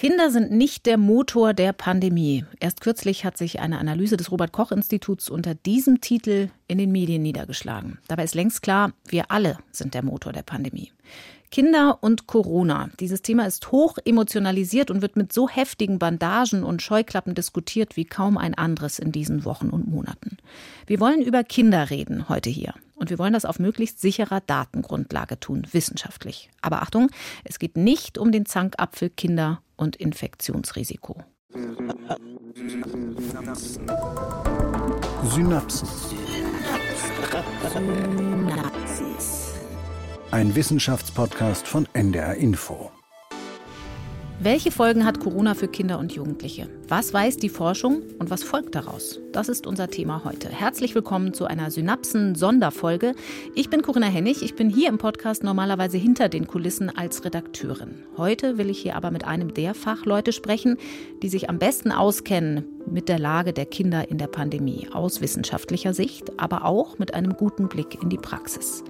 Kinder sind nicht der Motor der Pandemie. Erst kürzlich hat sich eine Analyse des Robert Koch Instituts unter diesem Titel in den Medien niedergeschlagen. Dabei ist längst klar, wir alle sind der Motor der Pandemie. Kinder und Corona. Dieses Thema ist hoch emotionalisiert und wird mit so heftigen Bandagen und Scheuklappen diskutiert wie kaum ein anderes in diesen Wochen und Monaten. Wir wollen über Kinder reden heute hier. Und wir wollen das auf möglichst sicherer Datengrundlage tun, wissenschaftlich. Aber Achtung, es geht nicht um den Zankapfel Kinder und Infektionsrisiko. Synapsen. Ein Wissenschaftspodcast von NDR Info. Welche Folgen hat Corona für Kinder und Jugendliche? Was weiß die Forschung und was folgt daraus? Das ist unser Thema heute. Herzlich willkommen zu einer Synapsen-Sonderfolge. Ich bin Corinna Hennig. Ich bin hier im Podcast normalerweise hinter den Kulissen als Redakteurin. Heute will ich hier aber mit einem der Fachleute sprechen, die sich am besten auskennen mit der Lage der Kinder in der Pandemie aus wissenschaftlicher Sicht, aber auch mit einem guten Blick in die Praxis.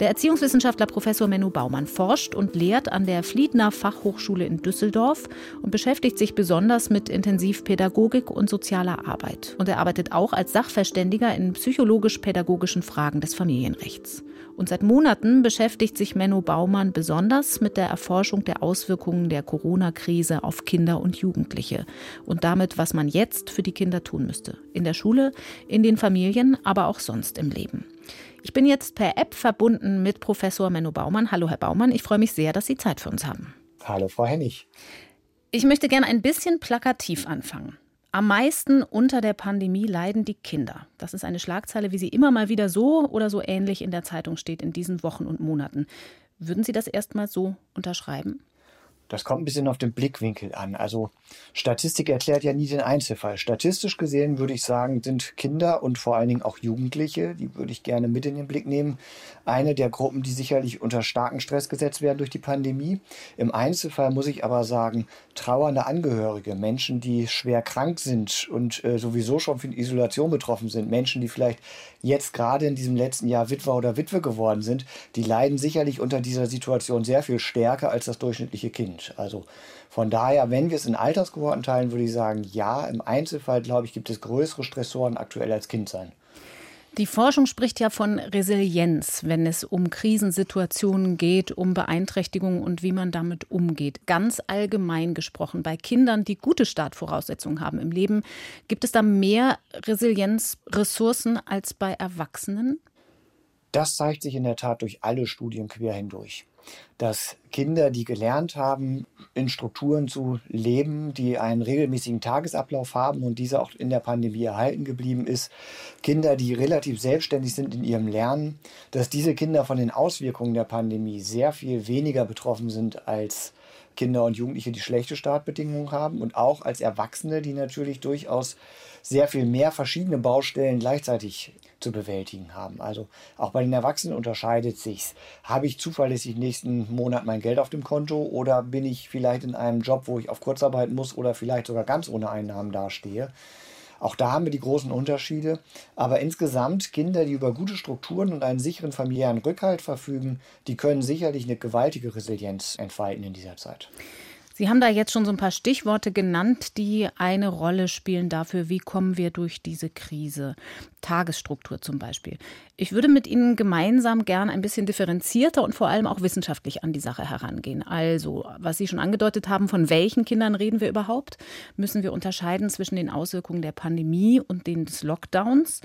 Der Erziehungswissenschaftler Professor Menno Baumann forscht und lehrt an der Fliedner Fachhochschule in Düsseldorf und beschäftigt sich besonders mit Intensivpädagogik und sozialer Arbeit. Und er arbeitet auch als Sachverständiger in psychologisch-pädagogischen Fragen des Familienrechts. Und seit Monaten beschäftigt sich Menno Baumann besonders mit der Erforschung der Auswirkungen der Corona-Krise auf Kinder und Jugendliche und damit, was man jetzt für die Kinder tun müsste. In der Schule, in den Familien, aber auch sonst im Leben. Ich bin jetzt per App verbunden mit Professor Menno Baumann. Hallo, Herr Baumann. Ich freue mich sehr, dass Sie Zeit für uns haben. Hallo, Frau Hennig. Ich möchte gerne ein bisschen plakativ anfangen. Am meisten unter der Pandemie leiden die Kinder. Das ist eine Schlagzeile, wie sie immer mal wieder so oder so ähnlich in der Zeitung steht in diesen Wochen und Monaten. Würden Sie das erstmal so unterschreiben? Das kommt ein bisschen auf den Blickwinkel an. Also Statistik erklärt ja nie den Einzelfall. Statistisch gesehen würde ich sagen, sind Kinder und vor allen Dingen auch Jugendliche, die würde ich gerne mit in den Blick nehmen, eine der Gruppen, die sicherlich unter starken Stress gesetzt werden durch die Pandemie. Im Einzelfall muss ich aber sagen, trauernde Angehörige, Menschen, die schwer krank sind und äh, sowieso schon von Isolation betroffen sind, Menschen, die vielleicht jetzt gerade in diesem letzten Jahr Witwer oder Witwe geworden sind, die leiden sicherlich unter dieser Situation sehr viel stärker als das durchschnittliche Kind. Also von daher, wenn wir es in Altersgehorten teilen, würde ich sagen, ja, im Einzelfall, glaube ich, gibt es größere Stressoren aktuell als Kind sein. Die Forschung spricht ja von Resilienz, wenn es um Krisensituationen geht, um Beeinträchtigungen und wie man damit umgeht. Ganz allgemein gesprochen, bei Kindern, die gute Startvoraussetzungen haben im Leben, gibt es da mehr Resilienzressourcen als bei Erwachsenen? Das zeigt sich in der Tat durch alle Studien quer hindurch dass Kinder, die gelernt haben, in Strukturen zu leben, die einen regelmäßigen Tagesablauf haben und dieser auch in der Pandemie erhalten geblieben ist, Kinder, die relativ selbstständig sind in ihrem Lernen, dass diese Kinder von den Auswirkungen der Pandemie sehr viel weniger betroffen sind als Kinder und Jugendliche, die schlechte Startbedingungen haben und auch als Erwachsene, die natürlich durchaus sehr viel mehr verschiedene Baustellen gleichzeitig zu bewältigen haben. Also auch bei den Erwachsenen unterscheidet sich's. Habe ich zuverlässig nächsten Monat mein Geld auf dem Konto oder bin ich vielleicht in einem Job, wo ich auf Kurzarbeit muss oder vielleicht sogar ganz ohne Einnahmen dastehe? Auch da haben wir die großen Unterschiede. Aber insgesamt Kinder, die über gute Strukturen und einen sicheren familiären Rückhalt verfügen, die können sicherlich eine gewaltige Resilienz entfalten in dieser Zeit. Sie haben da jetzt schon so ein paar Stichworte genannt, die eine Rolle spielen dafür, wie kommen wir durch diese Krise. Tagesstruktur zum Beispiel. Ich würde mit Ihnen gemeinsam gern ein bisschen differenzierter und vor allem auch wissenschaftlich an die Sache herangehen. Also, was Sie schon angedeutet haben, von welchen Kindern reden wir überhaupt? Müssen wir unterscheiden zwischen den Auswirkungen der Pandemie und den des Lockdowns?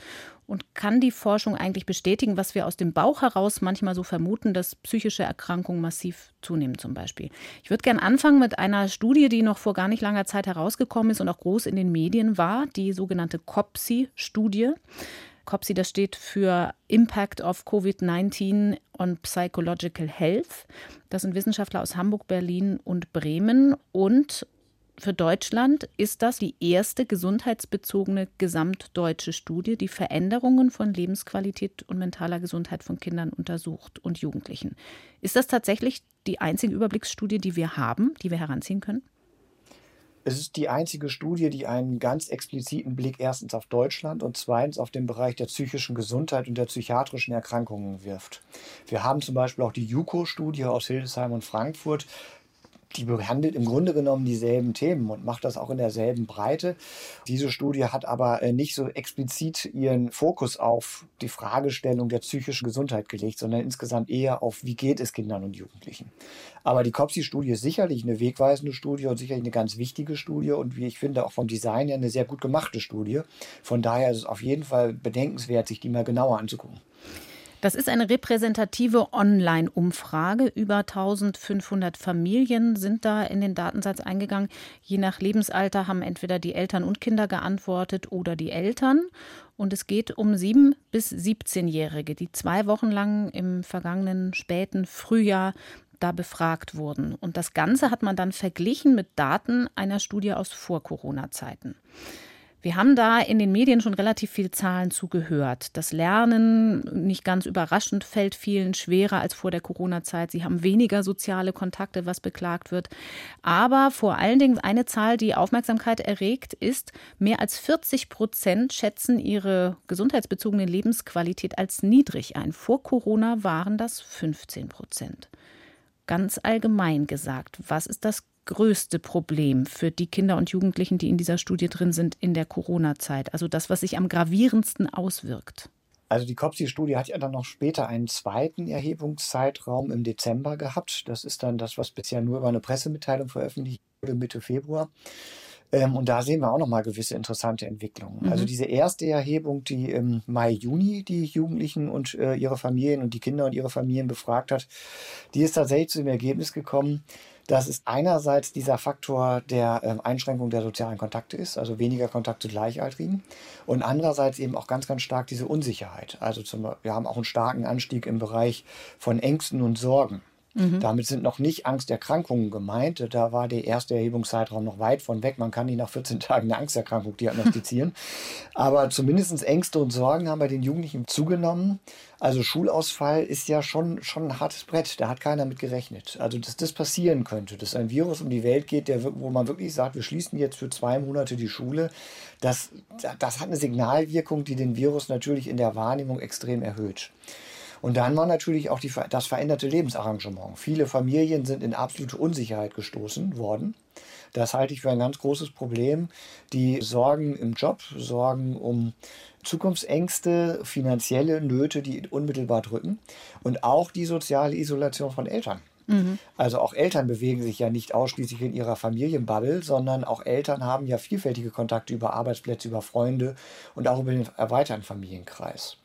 Und kann die Forschung eigentlich bestätigen, was wir aus dem Bauch heraus manchmal so vermuten, dass psychische Erkrankungen massiv zunehmen zum Beispiel? Ich würde gerne anfangen mit einer Studie, die noch vor gar nicht langer Zeit herausgekommen ist und auch groß in den Medien war, die sogenannte COPSI-Studie. COPSI, das steht für Impact of COVID-19 on Psychological Health. Das sind Wissenschaftler aus Hamburg, Berlin und Bremen. Und für Deutschland ist das die erste gesundheitsbezogene gesamtdeutsche Studie, die Veränderungen von Lebensqualität und mentaler Gesundheit von Kindern untersucht und Jugendlichen. Ist das tatsächlich die einzige Überblicksstudie, die wir haben, die wir heranziehen können? Es ist die einzige Studie, die einen ganz expliziten Blick erstens auf Deutschland und zweitens auf den Bereich der psychischen Gesundheit und der psychiatrischen Erkrankungen wirft. Wir haben zum Beispiel auch die JUCO-Studie aus Hildesheim und Frankfurt, die behandelt im Grunde genommen dieselben Themen und macht das auch in derselben Breite. Diese Studie hat aber äh, nicht so explizit ihren Fokus auf die Fragestellung der psychischen Gesundheit gelegt, sondern insgesamt eher auf, wie geht es Kindern und Jugendlichen. Aber die COPSI-Studie ist sicherlich eine wegweisende Studie und sicherlich eine ganz wichtige Studie und wie ich finde auch vom Design her eine sehr gut gemachte Studie. Von daher ist es auf jeden Fall bedenkenswert, sich die mal genauer anzugucken. Das ist eine repräsentative Online-Umfrage. Über 1500 Familien sind da in den Datensatz eingegangen. Je nach Lebensalter haben entweder die Eltern und Kinder geantwortet oder die Eltern. Und es geht um 7- bis 17-Jährige, die zwei Wochen lang im vergangenen späten Frühjahr da befragt wurden. Und das Ganze hat man dann verglichen mit Daten einer Studie aus Vor-Corona-Zeiten. Wir haben da in den Medien schon relativ viel Zahlen zugehört. Das Lernen, nicht ganz überraschend, fällt vielen schwerer als vor der Corona-Zeit. Sie haben weniger soziale Kontakte, was beklagt wird. Aber vor allen Dingen eine Zahl, die Aufmerksamkeit erregt, ist, mehr als 40 Prozent schätzen ihre gesundheitsbezogene Lebensqualität als niedrig ein. Vor Corona waren das 15 Prozent. Ganz allgemein gesagt, was ist das größte Problem für die Kinder und Jugendlichen, die in dieser Studie drin sind in der Corona-Zeit? Also das, was sich am gravierendsten auswirkt? Also die COPSI-Studie hat ja dann noch später einen zweiten Erhebungszeitraum im Dezember gehabt. Das ist dann das, was bisher nur über eine Pressemitteilung veröffentlicht wurde, Mitte Februar. Ähm, und da sehen wir auch nochmal gewisse interessante Entwicklungen. Mhm. Also diese erste Erhebung, die im Mai, Juni die Jugendlichen und äh, ihre Familien und die Kinder und ihre Familien befragt hat, die ist tatsächlich zu dem Ergebnis gekommen, dass es einerseits dieser Faktor der äh, Einschränkung der sozialen Kontakte ist, also weniger Kontakt zu Gleichaltrigen, und andererseits eben auch ganz, ganz stark diese Unsicherheit. Also zum, wir haben auch einen starken Anstieg im Bereich von Ängsten und Sorgen. Mhm. Damit sind noch nicht Angsterkrankungen gemeint. Da war der erste Erhebungszeitraum noch weit von weg. Man kann nicht nach 14 Tagen eine Angsterkrankung diagnostizieren. Aber zumindest Ängste und Sorgen haben bei den Jugendlichen zugenommen. Also Schulausfall ist ja schon, schon ein hartes Brett. Da hat keiner mit gerechnet. Also, dass das passieren könnte, dass ein Virus um die Welt geht, der, wo man wirklich sagt, wir schließen jetzt für zwei Monate die Schule, das, das hat eine Signalwirkung, die den Virus natürlich in der Wahrnehmung extrem erhöht. Und dann war natürlich auch die, das veränderte Lebensarrangement. Viele Familien sind in absolute Unsicherheit gestoßen worden. Das halte ich für ein ganz großes Problem. Die Sorgen im Job, Sorgen um Zukunftsängste, finanzielle Nöte, die unmittelbar drücken und auch die soziale Isolation von Eltern. Mhm. Also auch Eltern bewegen sich ja nicht ausschließlich in ihrer Familienbubble, sondern auch Eltern haben ja vielfältige Kontakte über Arbeitsplätze, über Freunde und auch über den erweiterten Familienkreis.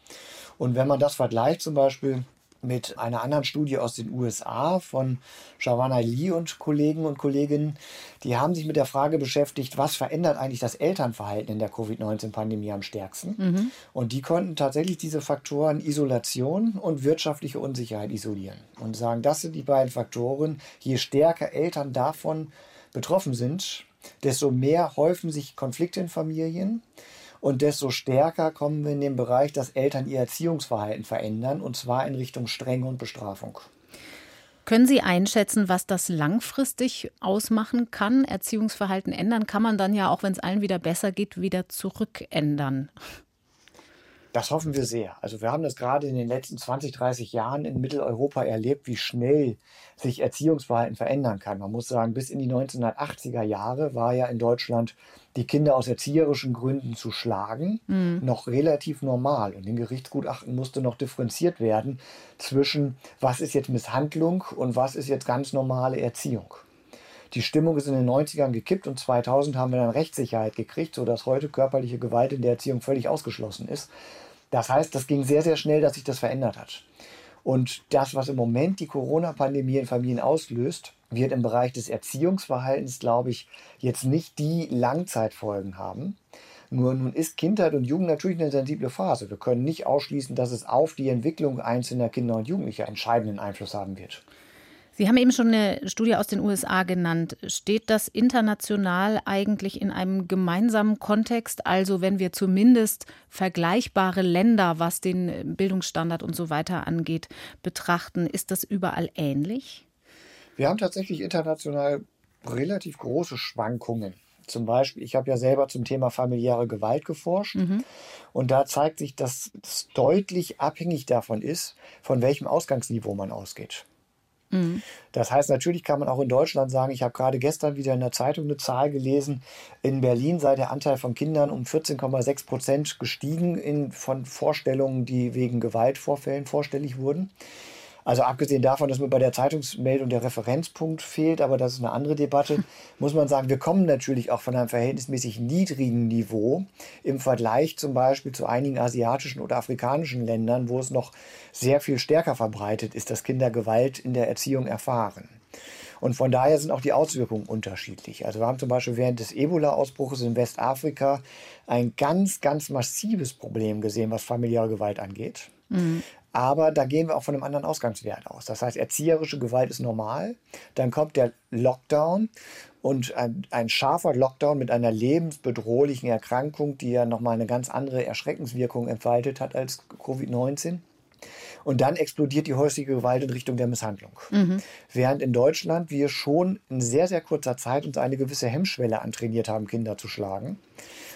Und wenn man das vergleicht zum Beispiel mit einer anderen Studie aus den USA von Shawana Lee und Kollegen und Kolleginnen. Die haben sich mit der Frage beschäftigt, was verändert eigentlich das Elternverhalten in der Covid-19-Pandemie am stärksten. Mhm. Und die konnten tatsächlich diese Faktoren Isolation und wirtschaftliche Unsicherheit isolieren und sagen, das sind die beiden Faktoren. Je stärker Eltern davon betroffen sind, desto mehr häufen sich Konflikte in Familien und desto stärker kommen wir in den Bereich, dass Eltern ihr Erziehungsverhalten verändern, und zwar in Richtung Strenge und Bestrafung. Können Sie einschätzen, was das langfristig ausmachen kann? Erziehungsverhalten ändern kann man dann ja, auch wenn es allen wieder besser geht, wieder zurückändern. Das hoffen wir sehr. Also wir haben das gerade in den letzten 20, 30 Jahren in Mitteleuropa erlebt, wie schnell sich Erziehungsverhalten verändern kann. Man muss sagen, bis in die 1980er Jahre war ja in Deutschland die Kinder aus erzieherischen Gründen zu schlagen mhm. noch relativ normal. Und in Gerichtsgutachten musste noch differenziert werden zwischen, was ist jetzt Misshandlung und was ist jetzt ganz normale Erziehung. Die Stimmung ist in den 90ern gekippt und 2000 haben wir dann Rechtssicherheit gekriegt, sodass heute körperliche Gewalt in der Erziehung völlig ausgeschlossen ist. Das heißt, das ging sehr, sehr schnell, dass sich das verändert hat. Und das, was im Moment die Corona-Pandemie in Familien auslöst, wird im Bereich des Erziehungsverhaltens, glaube ich, jetzt nicht die Langzeitfolgen haben. Nur nun ist Kindheit und Jugend natürlich eine sensible Phase. Wir können nicht ausschließen, dass es auf die Entwicklung einzelner Kinder und Jugendlicher entscheidenden Einfluss haben wird. Sie haben eben schon eine Studie aus den USA genannt. Steht das international eigentlich in einem gemeinsamen Kontext? Also wenn wir zumindest vergleichbare Länder, was den Bildungsstandard und so weiter angeht, betrachten, ist das überall ähnlich? Wir haben tatsächlich international relativ große Schwankungen. Zum Beispiel, ich habe ja selber zum Thema familiäre Gewalt geforscht mhm. und da zeigt sich, dass es deutlich abhängig davon ist, von welchem Ausgangsniveau man ausgeht. Mhm. Das heißt, natürlich kann man auch in Deutschland sagen, ich habe gerade gestern wieder in der Zeitung eine Zahl gelesen, in Berlin sei der Anteil von Kindern um 14,6 Prozent gestiegen in, von Vorstellungen, die wegen Gewaltvorfällen vorstellig wurden. Also abgesehen davon, dass mir bei der Zeitungsmeldung der Referenzpunkt fehlt, aber das ist eine andere Debatte, muss man sagen, wir kommen natürlich auch von einem verhältnismäßig niedrigen Niveau im Vergleich zum Beispiel zu einigen asiatischen oder afrikanischen Ländern, wo es noch sehr viel stärker verbreitet ist, dass Kinder Gewalt in der Erziehung erfahren. Und von daher sind auch die Auswirkungen unterschiedlich. Also wir haben zum Beispiel während des Ebola-Ausbruches in Westafrika ein ganz, ganz massives Problem gesehen, was familiäre Gewalt angeht. Mhm. Aber da gehen wir auch von einem anderen Ausgangswert aus. Das heißt, erzieherische Gewalt ist normal. Dann kommt der Lockdown und ein, ein, scharfer Lockdown mit einer lebensbedrohlichen Erkrankung, die ja nochmal eine ganz andere Erschreckenswirkung entfaltet hat als Covid-19. Und dann explodiert die häusliche Gewalt in Richtung der Misshandlung. Mhm. Während in Deutschland wir schon in sehr, sehr kurzer Zeit uns eine gewisse Hemmschwelle antrainiert haben, Kinder zu schlagen.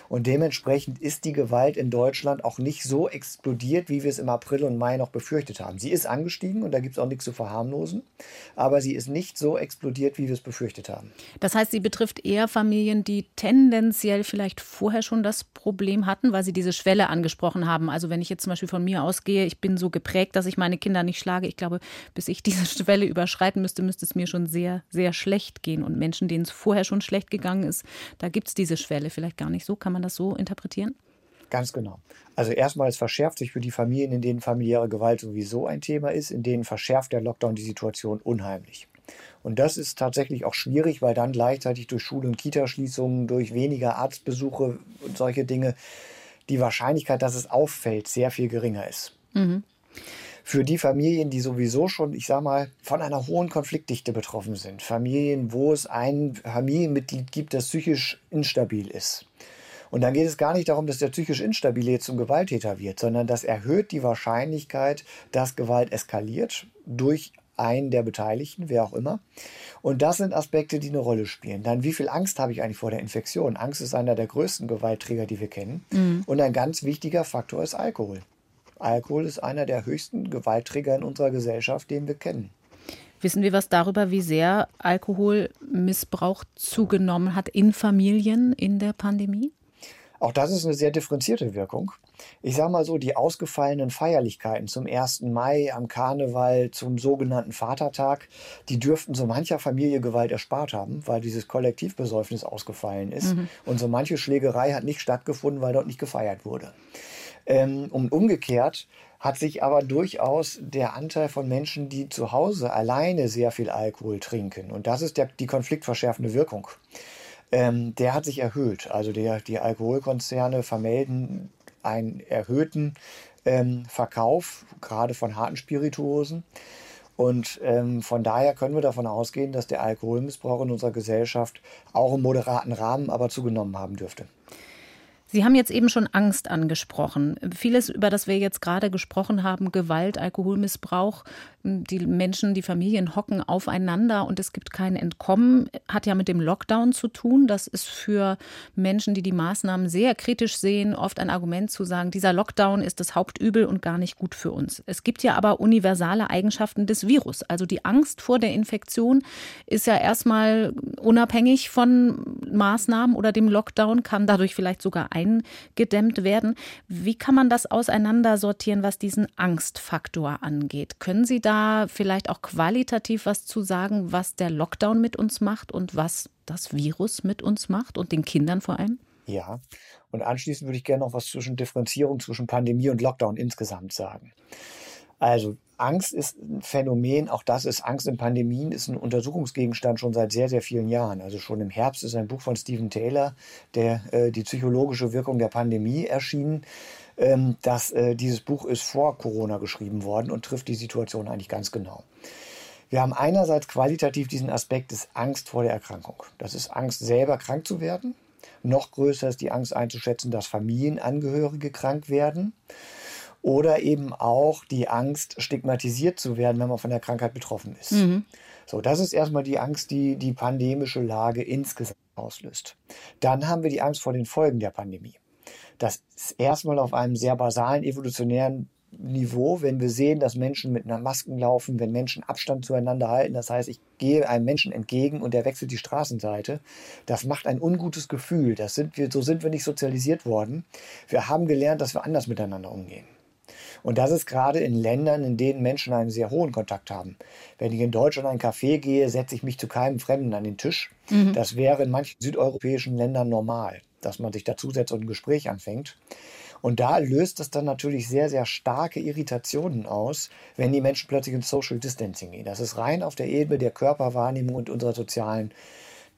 Und dementsprechend ist die Gewalt in Deutschland auch nicht so explodiert, wie wir es im April und Mai noch befürchtet haben. Sie ist angestiegen und da gibt es auch nichts zu verharmlosen, aber sie ist nicht so explodiert, wie wir es befürchtet haben. Das heißt, sie betrifft eher Familien, die tendenziell vielleicht vorher schon das Problem hatten, weil Sie diese Schwelle angesprochen haben. Also wenn ich jetzt zum Beispiel von mir ausgehe, ich bin so geprägt, dass ich meine Kinder nicht schlage. Ich glaube, bis ich diese Schwelle überschreiten müsste, müsste es mir schon sehr, sehr schlecht gehen. Und Menschen, denen es vorher schon schlecht gegangen ist, da gibt es diese Schwelle vielleicht gar nicht so. Kann man das so interpretieren? Ganz genau. Also erstmal, es verschärft sich für die Familien, in denen familiäre Gewalt sowieso ein Thema ist, in denen verschärft der Lockdown die Situation unheimlich. Und das ist tatsächlich auch schwierig, weil dann gleichzeitig durch Schul- und Kitaschließungen, durch weniger Arztbesuche und solche Dinge die Wahrscheinlichkeit, dass es auffällt, sehr viel geringer ist. Mhm. Für die Familien, die sowieso schon, ich sag mal, von einer hohen Konfliktdichte betroffen sind, Familien, wo es ein Familienmitglied gibt, das psychisch instabil ist. Und dann geht es gar nicht darum, dass der psychisch Instabile zum Gewalttäter wird, sondern das erhöht die Wahrscheinlichkeit, dass Gewalt eskaliert durch einen der Beteiligten, wer auch immer. Und das sind Aspekte, die eine Rolle spielen. Dann, wie viel Angst habe ich eigentlich vor der Infektion? Angst ist einer der größten Gewaltträger, die wir kennen. Mhm. Und ein ganz wichtiger Faktor ist Alkohol. Alkohol ist einer der höchsten Gewaltträger in unserer Gesellschaft, den wir kennen. Wissen wir was darüber, wie sehr Alkoholmissbrauch zugenommen hat in Familien in der Pandemie? Auch das ist eine sehr differenzierte Wirkung. Ich sage mal so, die ausgefallenen Feierlichkeiten zum 1. Mai, am Karneval, zum sogenannten Vatertag, die dürften so mancher Familie Gewalt erspart haben, weil dieses Kollektivbesäufnis ausgefallen ist. Mhm. Und so manche Schlägerei hat nicht stattgefunden, weil dort nicht gefeiert wurde. Ähm, und umgekehrt hat sich aber durchaus der Anteil von Menschen, die zu Hause alleine sehr viel Alkohol trinken, und das ist der, die konfliktverschärfende Wirkung ähm, der hat sich erhöht. Also der, die Alkoholkonzerne vermelden einen erhöhten ähm, Verkauf, gerade von harten Spirituosen. Und ähm, von daher können wir davon ausgehen, dass der Alkoholmissbrauch in unserer Gesellschaft auch im moderaten Rahmen aber zugenommen haben dürfte. Sie haben jetzt eben schon Angst angesprochen. Vieles, über das wir jetzt gerade gesprochen haben, Gewalt, Alkoholmissbrauch, die Menschen, die Familien hocken aufeinander und es gibt kein Entkommen, hat ja mit dem Lockdown zu tun. Das ist für Menschen, die die Maßnahmen sehr kritisch sehen, oft ein Argument zu sagen, dieser Lockdown ist das Hauptübel und gar nicht gut für uns. Es gibt ja aber universale Eigenschaften des Virus. Also die Angst vor der Infektion ist ja erstmal unabhängig von Maßnahmen oder dem Lockdown, kann dadurch vielleicht sogar eingedämmt werden. Wie kann man das auseinandersortieren, was diesen Angstfaktor angeht? Können Sie da vielleicht auch qualitativ was zu sagen, was der Lockdown mit uns macht und was das Virus mit uns macht und den Kindern vor allem? Ja, und anschließend würde ich gerne noch was zwischen Differenzierung zwischen Pandemie und Lockdown insgesamt sagen. Also Angst ist ein Phänomen, auch das ist Angst in Pandemien, ist ein Untersuchungsgegenstand schon seit sehr, sehr vielen Jahren. Also schon im Herbst ist ein Buch von Stephen Taylor, der äh, die psychologische Wirkung der Pandemie erschienen. Ähm, dass äh, dieses Buch ist vor Corona geschrieben worden und trifft die Situation eigentlich ganz genau. Wir haben einerseits qualitativ diesen Aspekt des Angst vor der Erkrankung. Das ist Angst, selber krank zu werden. Noch größer ist die Angst einzuschätzen, dass Familienangehörige krank werden oder eben auch die Angst, stigmatisiert zu werden, wenn man von der Krankheit betroffen ist. Mhm. So, das ist erstmal die Angst, die die pandemische Lage insgesamt auslöst. Dann haben wir die Angst vor den Folgen der Pandemie. Das ist erstmal auf einem sehr basalen evolutionären Niveau, wenn wir sehen, dass Menschen mit einer Masken laufen, wenn Menschen Abstand zueinander halten. Das heißt, ich gehe einem Menschen entgegen und der wechselt die Straßenseite. Das macht ein ungutes Gefühl. Das sind wir, so sind wir nicht sozialisiert worden. Wir haben gelernt, dass wir anders miteinander umgehen. Und das ist gerade in Ländern, in denen Menschen einen sehr hohen Kontakt haben. Wenn ich in Deutschland in ein Café gehe, setze ich mich zu keinem Fremden an den Tisch. Mhm. Das wäre in manchen südeuropäischen Ländern normal, dass man sich dazusetzt und ein Gespräch anfängt. Und da löst es dann natürlich sehr, sehr starke Irritationen aus, wenn die Menschen plötzlich ins Social Distancing gehen. Das ist rein auf der Ebene der Körperwahrnehmung und unserer sozialen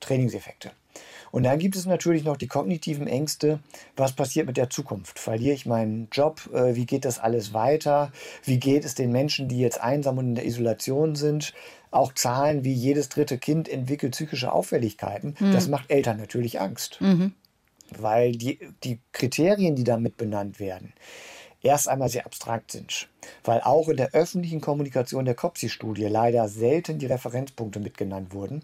Trainingseffekte. Und dann gibt es natürlich noch die kognitiven Ängste. Was passiert mit der Zukunft? Verliere ich meinen Job? Äh, wie geht das alles weiter? Wie geht es den Menschen, die jetzt einsam und in der Isolation sind? Auch Zahlen wie jedes dritte Kind entwickelt psychische Auffälligkeiten. Mhm. Das macht Eltern natürlich Angst. Mhm weil die, die Kriterien, die damit benannt werden, erst einmal sehr abstrakt sind, weil auch in der öffentlichen Kommunikation der COPSI-Studie leider selten die Referenzpunkte mitgenannt wurden.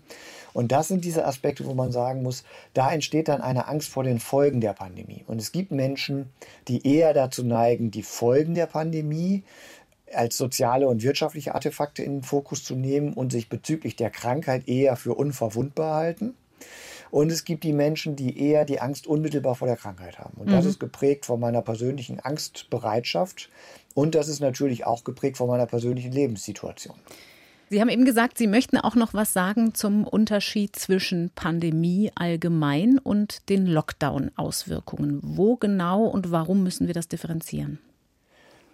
Und das sind diese Aspekte, wo man sagen muss, da entsteht dann eine Angst vor den Folgen der Pandemie. Und es gibt Menschen, die eher dazu neigen, die Folgen der Pandemie als soziale und wirtschaftliche Artefakte in den Fokus zu nehmen und sich bezüglich der Krankheit eher für unverwundbar halten. Und es gibt die Menschen, die eher die Angst unmittelbar vor der Krankheit haben. Und mhm. das ist geprägt von meiner persönlichen Angstbereitschaft. Und das ist natürlich auch geprägt von meiner persönlichen Lebenssituation. Sie haben eben gesagt, Sie möchten auch noch was sagen zum Unterschied zwischen Pandemie allgemein und den Lockdown-Auswirkungen. Wo genau und warum müssen wir das differenzieren?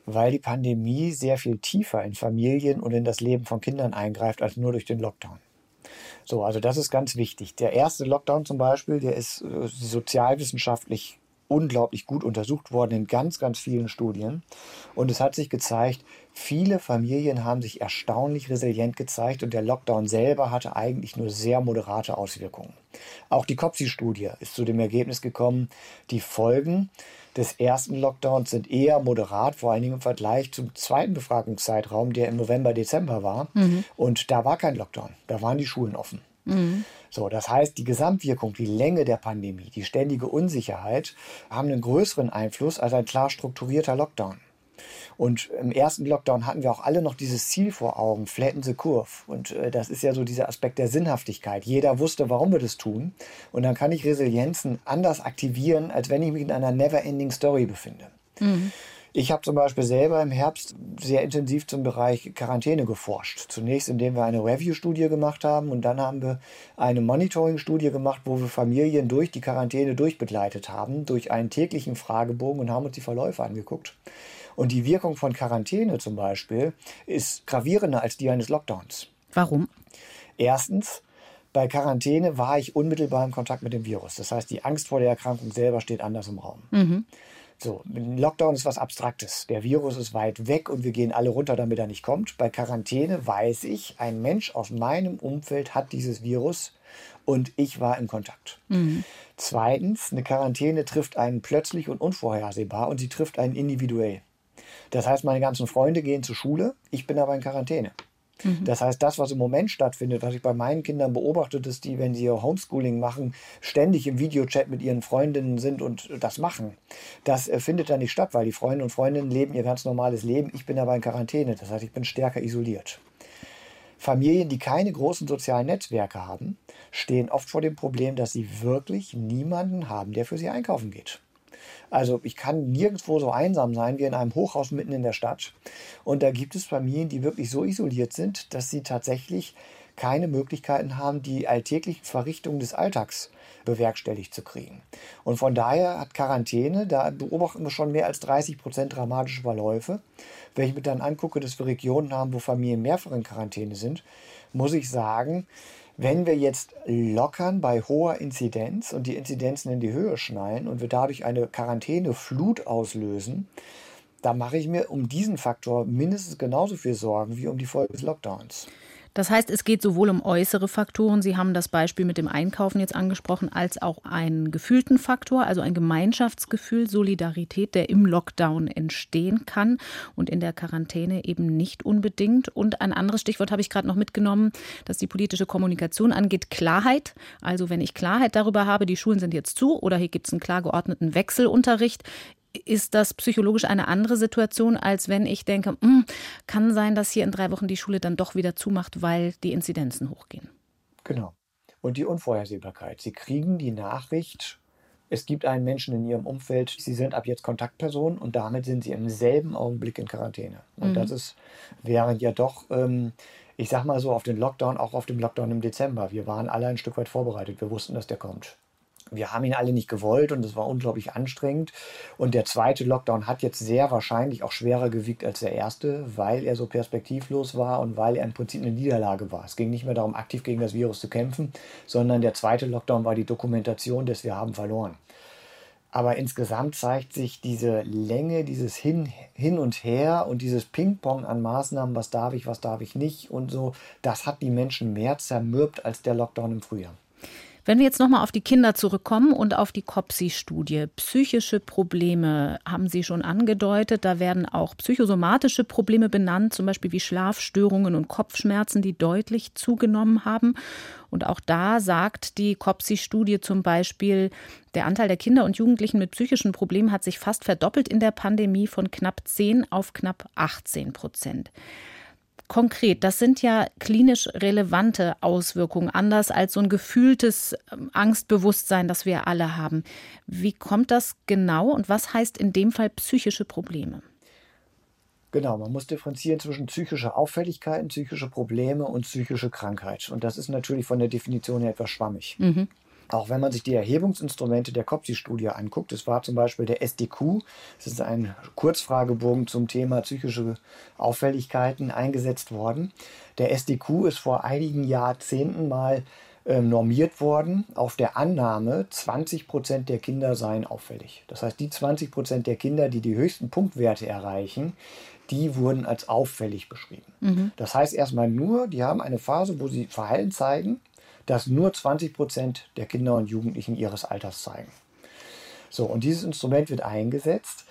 Weil die Pandemie sehr viel tiefer in Familien und in das Leben von Kindern eingreift als nur durch den Lockdown. So, also das ist ganz wichtig. Der erste Lockdown zum Beispiel, der ist äh, sozialwissenschaftlich unglaublich gut untersucht worden in ganz, ganz vielen Studien. Und es hat sich gezeigt, viele Familien haben sich erstaunlich resilient gezeigt und der Lockdown selber hatte eigentlich nur sehr moderate Auswirkungen. Auch die COPSI-Studie ist zu dem Ergebnis gekommen, die Folgen des ersten Lockdowns sind eher moderat, vor allen Dingen im Vergleich zum zweiten Befragungszeitraum, der im November, Dezember war. Mhm. Und da war kein Lockdown, da waren die Schulen offen. Mhm. So, das heißt, die Gesamtwirkung, die Länge der Pandemie, die ständige Unsicherheit haben einen größeren Einfluss als ein klar strukturierter Lockdown. Und im ersten Lockdown hatten wir auch alle noch dieses Ziel vor Augen, flatten the curve. Und äh, das ist ja so dieser Aspekt der Sinnhaftigkeit. Jeder wusste, warum wir das tun. Und dann kann ich Resilienzen anders aktivieren, als wenn ich mich in einer never-ending Story befinde. Mhm. Ich habe zum Beispiel selber im Herbst sehr intensiv zum Bereich Quarantäne geforscht. Zunächst, indem wir eine Review-Studie gemacht haben und dann haben wir eine Monitoring-Studie gemacht, wo wir Familien durch die Quarantäne durchbegleitet haben, durch einen täglichen Fragebogen und haben uns die Verläufe angeguckt. Und die Wirkung von Quarantäne zum Beispiel ist gravierender als die eines Lockdowns. Warum? Erstens, bei Quarantäne war ich unmittelbar im Kontakt mit dem Virus. Das heißt, die Angst vor der Erkrankung selber steht anders im Raum. Mhm. So, Lockdown ist was Abstraktes. Der Virus ist weit weg und wir gehen alle runter, damit er nicht kommt. Bei Quarantäne weiß ich, ein Mensch aus meinem Umfeld hat dieses Virus und ich war im Kontakt. Mhm. Zweitens, eine Quarantäne trifft einen plötzlich und unvorhersehbar und sie trifft einen individuell. Das heißt, meine ganzen Freunde gehen zur Schule, ich bin aber in Quarantäne. Mhm. Das heißt, das, was im Moment stattfindet, was ich bei meinen Kindern beobachte, ist die, wenn sie ihr Homeschooling machen, ständig im Videochat mit ihren Freundinnen sind und das machen. Das äh, findet dann nicht statt, weil die Freunde und Freundinnen leben ihr ganz normales Leben. Ich bin aber in Quarantäne. Das heißt, ich bin stärker isoliert. Familien, die keine großen sozialen Netzwerke haben, stehen oft vor dem Problem, dass sie wirklich niemanden haben, der für sie einkaufen geht. Also ich kann nirgendwo so einsam sein wie in einem Hochhaus mitten in der Stadt. Und da gibt es Familien, die wirklich so isoliert sind, dass sie tatsächlich keine Möglichkeiten haben, die alltäglichen Verrichtungen des Alltags bewerkstelligt zu kriegen. Und von daher hat Quarantäne, da beobachten wir schon mehr als 30 Prozent dramatische Verläufe. Wenn ich mir dann angucke, dass wir Regionen haben, wo Familien mehrfach in Quarantäne sind, muss ich sagen, wenn wir jetzt lockern bei hoher Inzidenz und die Inzidenzen in die Höhe schnallen und wir dadurch eine Quarantäneflut auslösen, da mache ich mir um diesen Faktor mindestens genauso viel Sorgen wie um die Folge des Lockdowns. Das heißt, es geht sowohl um äußere Faktoren, Sie haben das Beispiel mit dem Einkaufen jetzt angesprochen, als auch einen gefühlten Faktor, also ein Gemeinschaftsgefühl, Solidarität, der im Lockdown entstehen kann und in der Quarantäne eben nicht unbedingt. Und ein anderes Stichwort habe ich gerade noch mitgenommen, das die politische Kommunikation angeht, Klarheit. Also wenn ich Klarheit darüber habe, die Schulen sind jetzt zu oder hier gibt es einen klar geordneten Wechselunterricht, ist das psychologisch eine andere Situation, als wenn ich denke, hm, kann sein, dass hier in drei Wochen die Schule dann doch wieder zumacht, weil die Inzidenzen hochgehen. Genau. Und die Unvorhersehbarkeit. Sie kriegen die Nachricht, es gibt einen Menschen in ihrem Umfeld, sie sind ab jetzt Kontaktperson und damit sind sie im selben Augenblick in Quarantäne. Und mhm. das ist, während ja doch, ähm, ich sag mal so, auf den Lockdown, auch auf dem Lockdown im Dezember. Wir waren alle ein Stück weit vorbereitet. Wir wussten, dass der kommt wir haben ihn alle nicht gewollt und es war unglaublich anstrengend. Und der zweite Lockdown hat jetzt sehr wahrscheinlich auch schwerer gewiegt als der erste, weil er so perspektivlos war und weil er im Prinzip eine Niederlage war. Es ging nicht mehr darum, aktiv gegen das Virus zu kämpfen, sondern der zweite Lockdown war die Dokumentation des Wir haben verloren. Aber insgesamt zeigt sich diese Länge, dieses Hin, Hin und Her und dieses Ping-Pong an Maßnahmen, was darf ich, was darf ich nicht und so, das hat die Menschen mehr zermürbt als der Lockdown im Frühjahr. Wenn wir jetzt nochmal auf die Kinder zurückkommen und auf die COPSI-Studie. Psychische Probleme haben Sie schon angedeutet. Da werden auch psychosomatische Probleme benannt, zum Beispiel wie Schlafstörungen und Kopfschmerzen, die deutlich zugenommen haben. Und auch da sagt die COPSI-Studie zum Beispiel, der Anteil der Kinder und Jugendlichen mit psychischen Problemen hat sich fast verdoppelt in der Pandemie von knapp 10 auf knapp 18 Prozent konkret, das sind ja klinisch relevante Auswirkungen, anders als so ein gefühltes ähm, Angstbewusstsein, das wir alle haben. Wie kommt das genau und was heißt in dem Fall psychische Probleme? Genau, man muss differenzieren zwischen psychischer Auffälligkeiten, psychische Probleme und psychische Krankheit. Und das ist natürlich von der Definition her etwas schwammig. Mhm. Auch wenn man sich die Erhebungsinstrumente der COPSI-Studie anguckt, es war zum Beispiel der SDQ, das ist ein Kurzfragebogen zum Thema psychische Auffälligkeiten eingesetzt worden. Der SDQ ist vor einigen Jahrzehnten mal ähm, normiert worden auf der Annahme, 20 Prozent der Kinder seien auffällig. Das heißt, die 20 Prozent der Kinder, die die höchsten Punktwerte erreichen, die wurden als auffällig beschrieben. Mhm. Das heißt erstmal nur, die haben eine Phase, wo sie Verhalten zeigen, das nur 20 Prozent der Kinder und Jugendlichen ihres Alters zeigen. So, und dieses Instrument wird eingesetzt.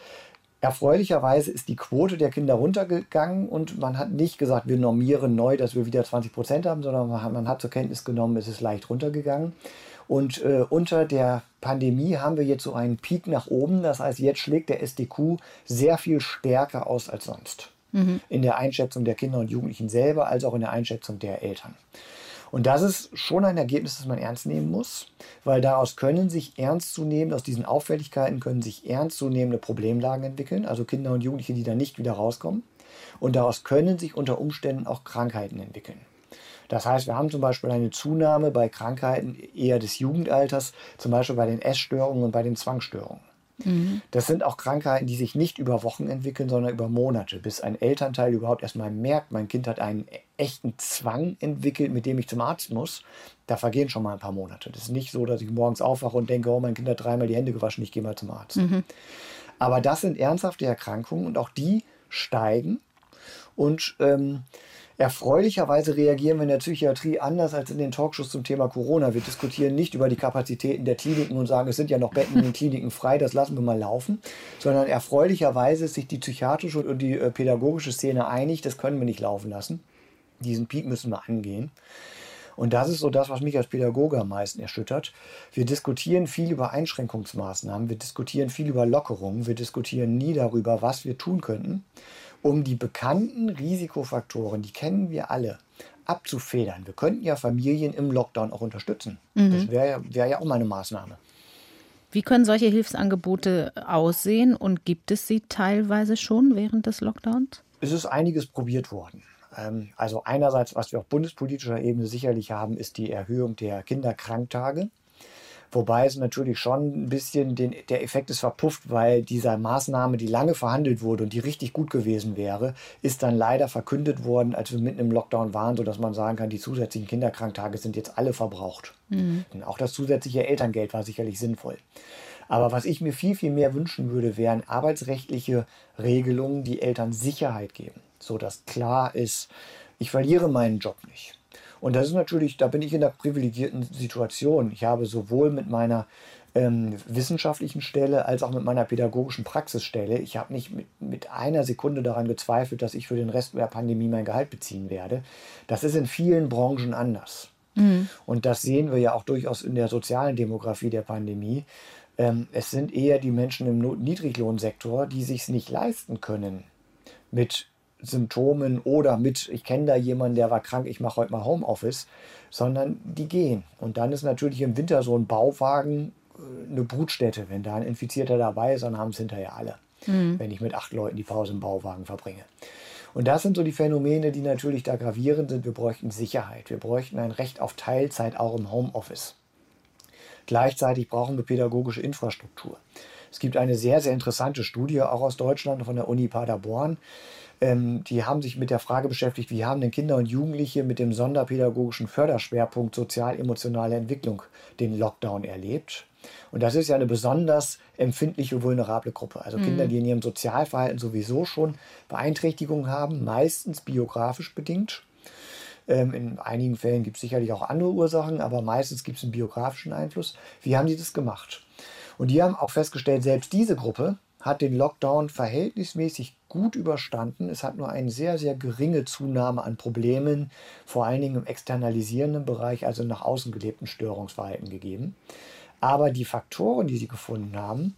Erfreulicherweise ist die Quote der Kinder runtergegangen und man hat nicht gesagt, wir normieren neu, dass wir wieder 20 Prozent haben, sondern man hat, man hat, zur Kenntnis genommen, es ist leicht runtergegangen. Und äh, unter der Pandemie haben wir jetzt so einen Peak nach oben. Das heißt, jetzt schlägt der SDQ sehr viel stärker aus als sonst. Mhm. In der Einschätzung der Kinder und Jugendlichen selber, als auch in der Einschätzung der Eltern. Und das ist schon ein Ergebnis, das man ernst nehmen muss, weil daraus können sich ernstzunehmend, aus diesen Auffälligkeiten können sich ernstzunehmende Problemlagen entwickeln, also Kinder und Jugendliche, die da nicht wieder rauskommen. Und daraus können sich unter Umständen auch Krankheiten entwickeln. Das heißt, wir haben zum Beispiel eine Zunahme bei Krankheiten eher des Jugendalters, zum Beispiel bei den Essstörungen und bei den Zwangsstörungen. Mhm. Das sind auch Krankheiten, die sich nicht über Wochen entwickeln, sondern über Monate, bis ein Elternteil überhaupt erstmal merkt, mein Kind hat einen echten Zwang entwickelt, mit dem ich zum Arzt muss. Da vergehen schon mal ein paar Monate. Das ist nicht so, dass ich morgens aufwache und denke, oh, mein Kind hat dreimal die Hände gewaschen, ich gehe mal zum Arzt. Mhm. Aber das sind ernsthafte Erkrankungen und auch die steigen. Und ähm, Erfreulicherweise reagieren wir in der Psychiatrie anders als in den Talkshows zum Thema Corona. Wir diskutieren nicht über die Kapazitäten der Kliniken und sagen, es sind ja noch Betten in den Kliniken frei, das lassen wir mal laufen, sondern erfreulicherweise ist sich die psychiatrische und die äh, pädagogische Szene einig, das können wir nicht laufen lassen. Diesen Peak müssen wir angehen. Und das ist so das, was mich als Pädagoge am meisten erschüttert. Wir diskutieren viel über Einschränkungsmaßnahmen, wir diskutieren viel über Lockerungen, wir diskutieren nie darüber, was wir tun könnten um die bekannten Risikofaktoren, die kennen wir alle, abzufedern. Wir könnten ja Familien im Lockdown auch unterstützen. Mhm. Das wäre ja, wär ja auch mal eine Maßnahme. Wie können solche Hilfsangebote aussehen und gibt es sie teilweise schon während des Lockdowns? Es ist einiges probiert worden. Ähm, also einerseits, was wir auf bundespolitischer Ebene sicherlich haben, ist die Erhöhung der Kinderkranktage. Wobei es natürlich schon ein bisschen den, der Effekt ist verpufft, weil dieser Maßnahme, die lange verhandelt wurde und die richtig gut gewesen wäre, ist dann leider verkündet worden, als wir mitten im Lockdown waren, sodass man sagen kann, die zusätzlichen Kinderkranktage sind jetzt alle verbraucht. Mhm. Auch das zusätzliche Elterngeld war sicherlich sinnvoll. Aber was ich mir viel, viel mehr wünschen würde, wären arbeitsrechtliche Regelungen, die Eltern Sicherheit geben, sodass klar ist, ich verliere meinen Job nicht. Und das ist natürlich, da bin ich in der privilegierten Situation. Ich habe sowohl mit meiner ähm, wissenschaftlichen Stelle als auch mit meiner pädagogischen Praxisstelle, ich habe nicht mit, mit einer Sekunde daran gezweifelt, dass ich für den Rest der Pandemie mein Gehalt beziehen werde. Das ist in vielen Branchen anders. Mhm. Und das sehen wir ja auch durchaus in der sozialen Demografie der Pandemie. Ähm, es sind eher die Menschen im Niedriglohnsektor, die sich nicht leisten können mit Symptomen oder mit, ich kenne da jemanden, der war krank, ich mache heute mal Homeoffice, sondern die gehen. Und dann ist natürlich im Winter so ein Bauwagen äh, eine Brutstätte. Wenn da ein Infizierter dabei ist, dann haben es hinterher alle. Mhm. Wenn ich mit acht Leuten die Pause im Bauwagen verbringe. Und das sind so die Phänomene, die natürlich da gravierend sind. Wir bräuchten Sicherheit. Wir bräuchten ein Recht auf Teilzeit auch im Homeoffice. Gleichzeitig brauchen wir pädagogische Infrastruktur. Es gibt eine sehr, sehr interessante Studie, auch aus Deutschland, von der Uni Paderborn. Ähm, die haben sich mit der Frage beschäftigt, wie haben denn Kinder und Jugendliche mit dem sonderpädagogischen Förderschwerpunkt sozial-emotionale Entwicklung den Lockdown erlebt. Und das ist ja eine besonders empfindliche, vulnerable Gruppe. Also mhm. Kinder, die in ihrem Sozialverhalten sowieso schon Beeinträchtigungen haben, meistens biografisch bedingt. Ähm, in einigen Fällen gibt es sicherlich auch andere Ursachen, aber meistens gibt es einen biografischen Einfluss. Wie haben die das gemacht? Und die haben auch festgestellt, selbst diese Gruppe hat den Lockdown verhältnismäßig gut überstanden. Es hat nur eine sehr, sehr geringe Zunahme an Problemen, vor allen Dingen im externalisierenden Bereich, also nach außen gelebten Störungsverhalten gegeben. Aber die Faktoren, die sie gefunden haben,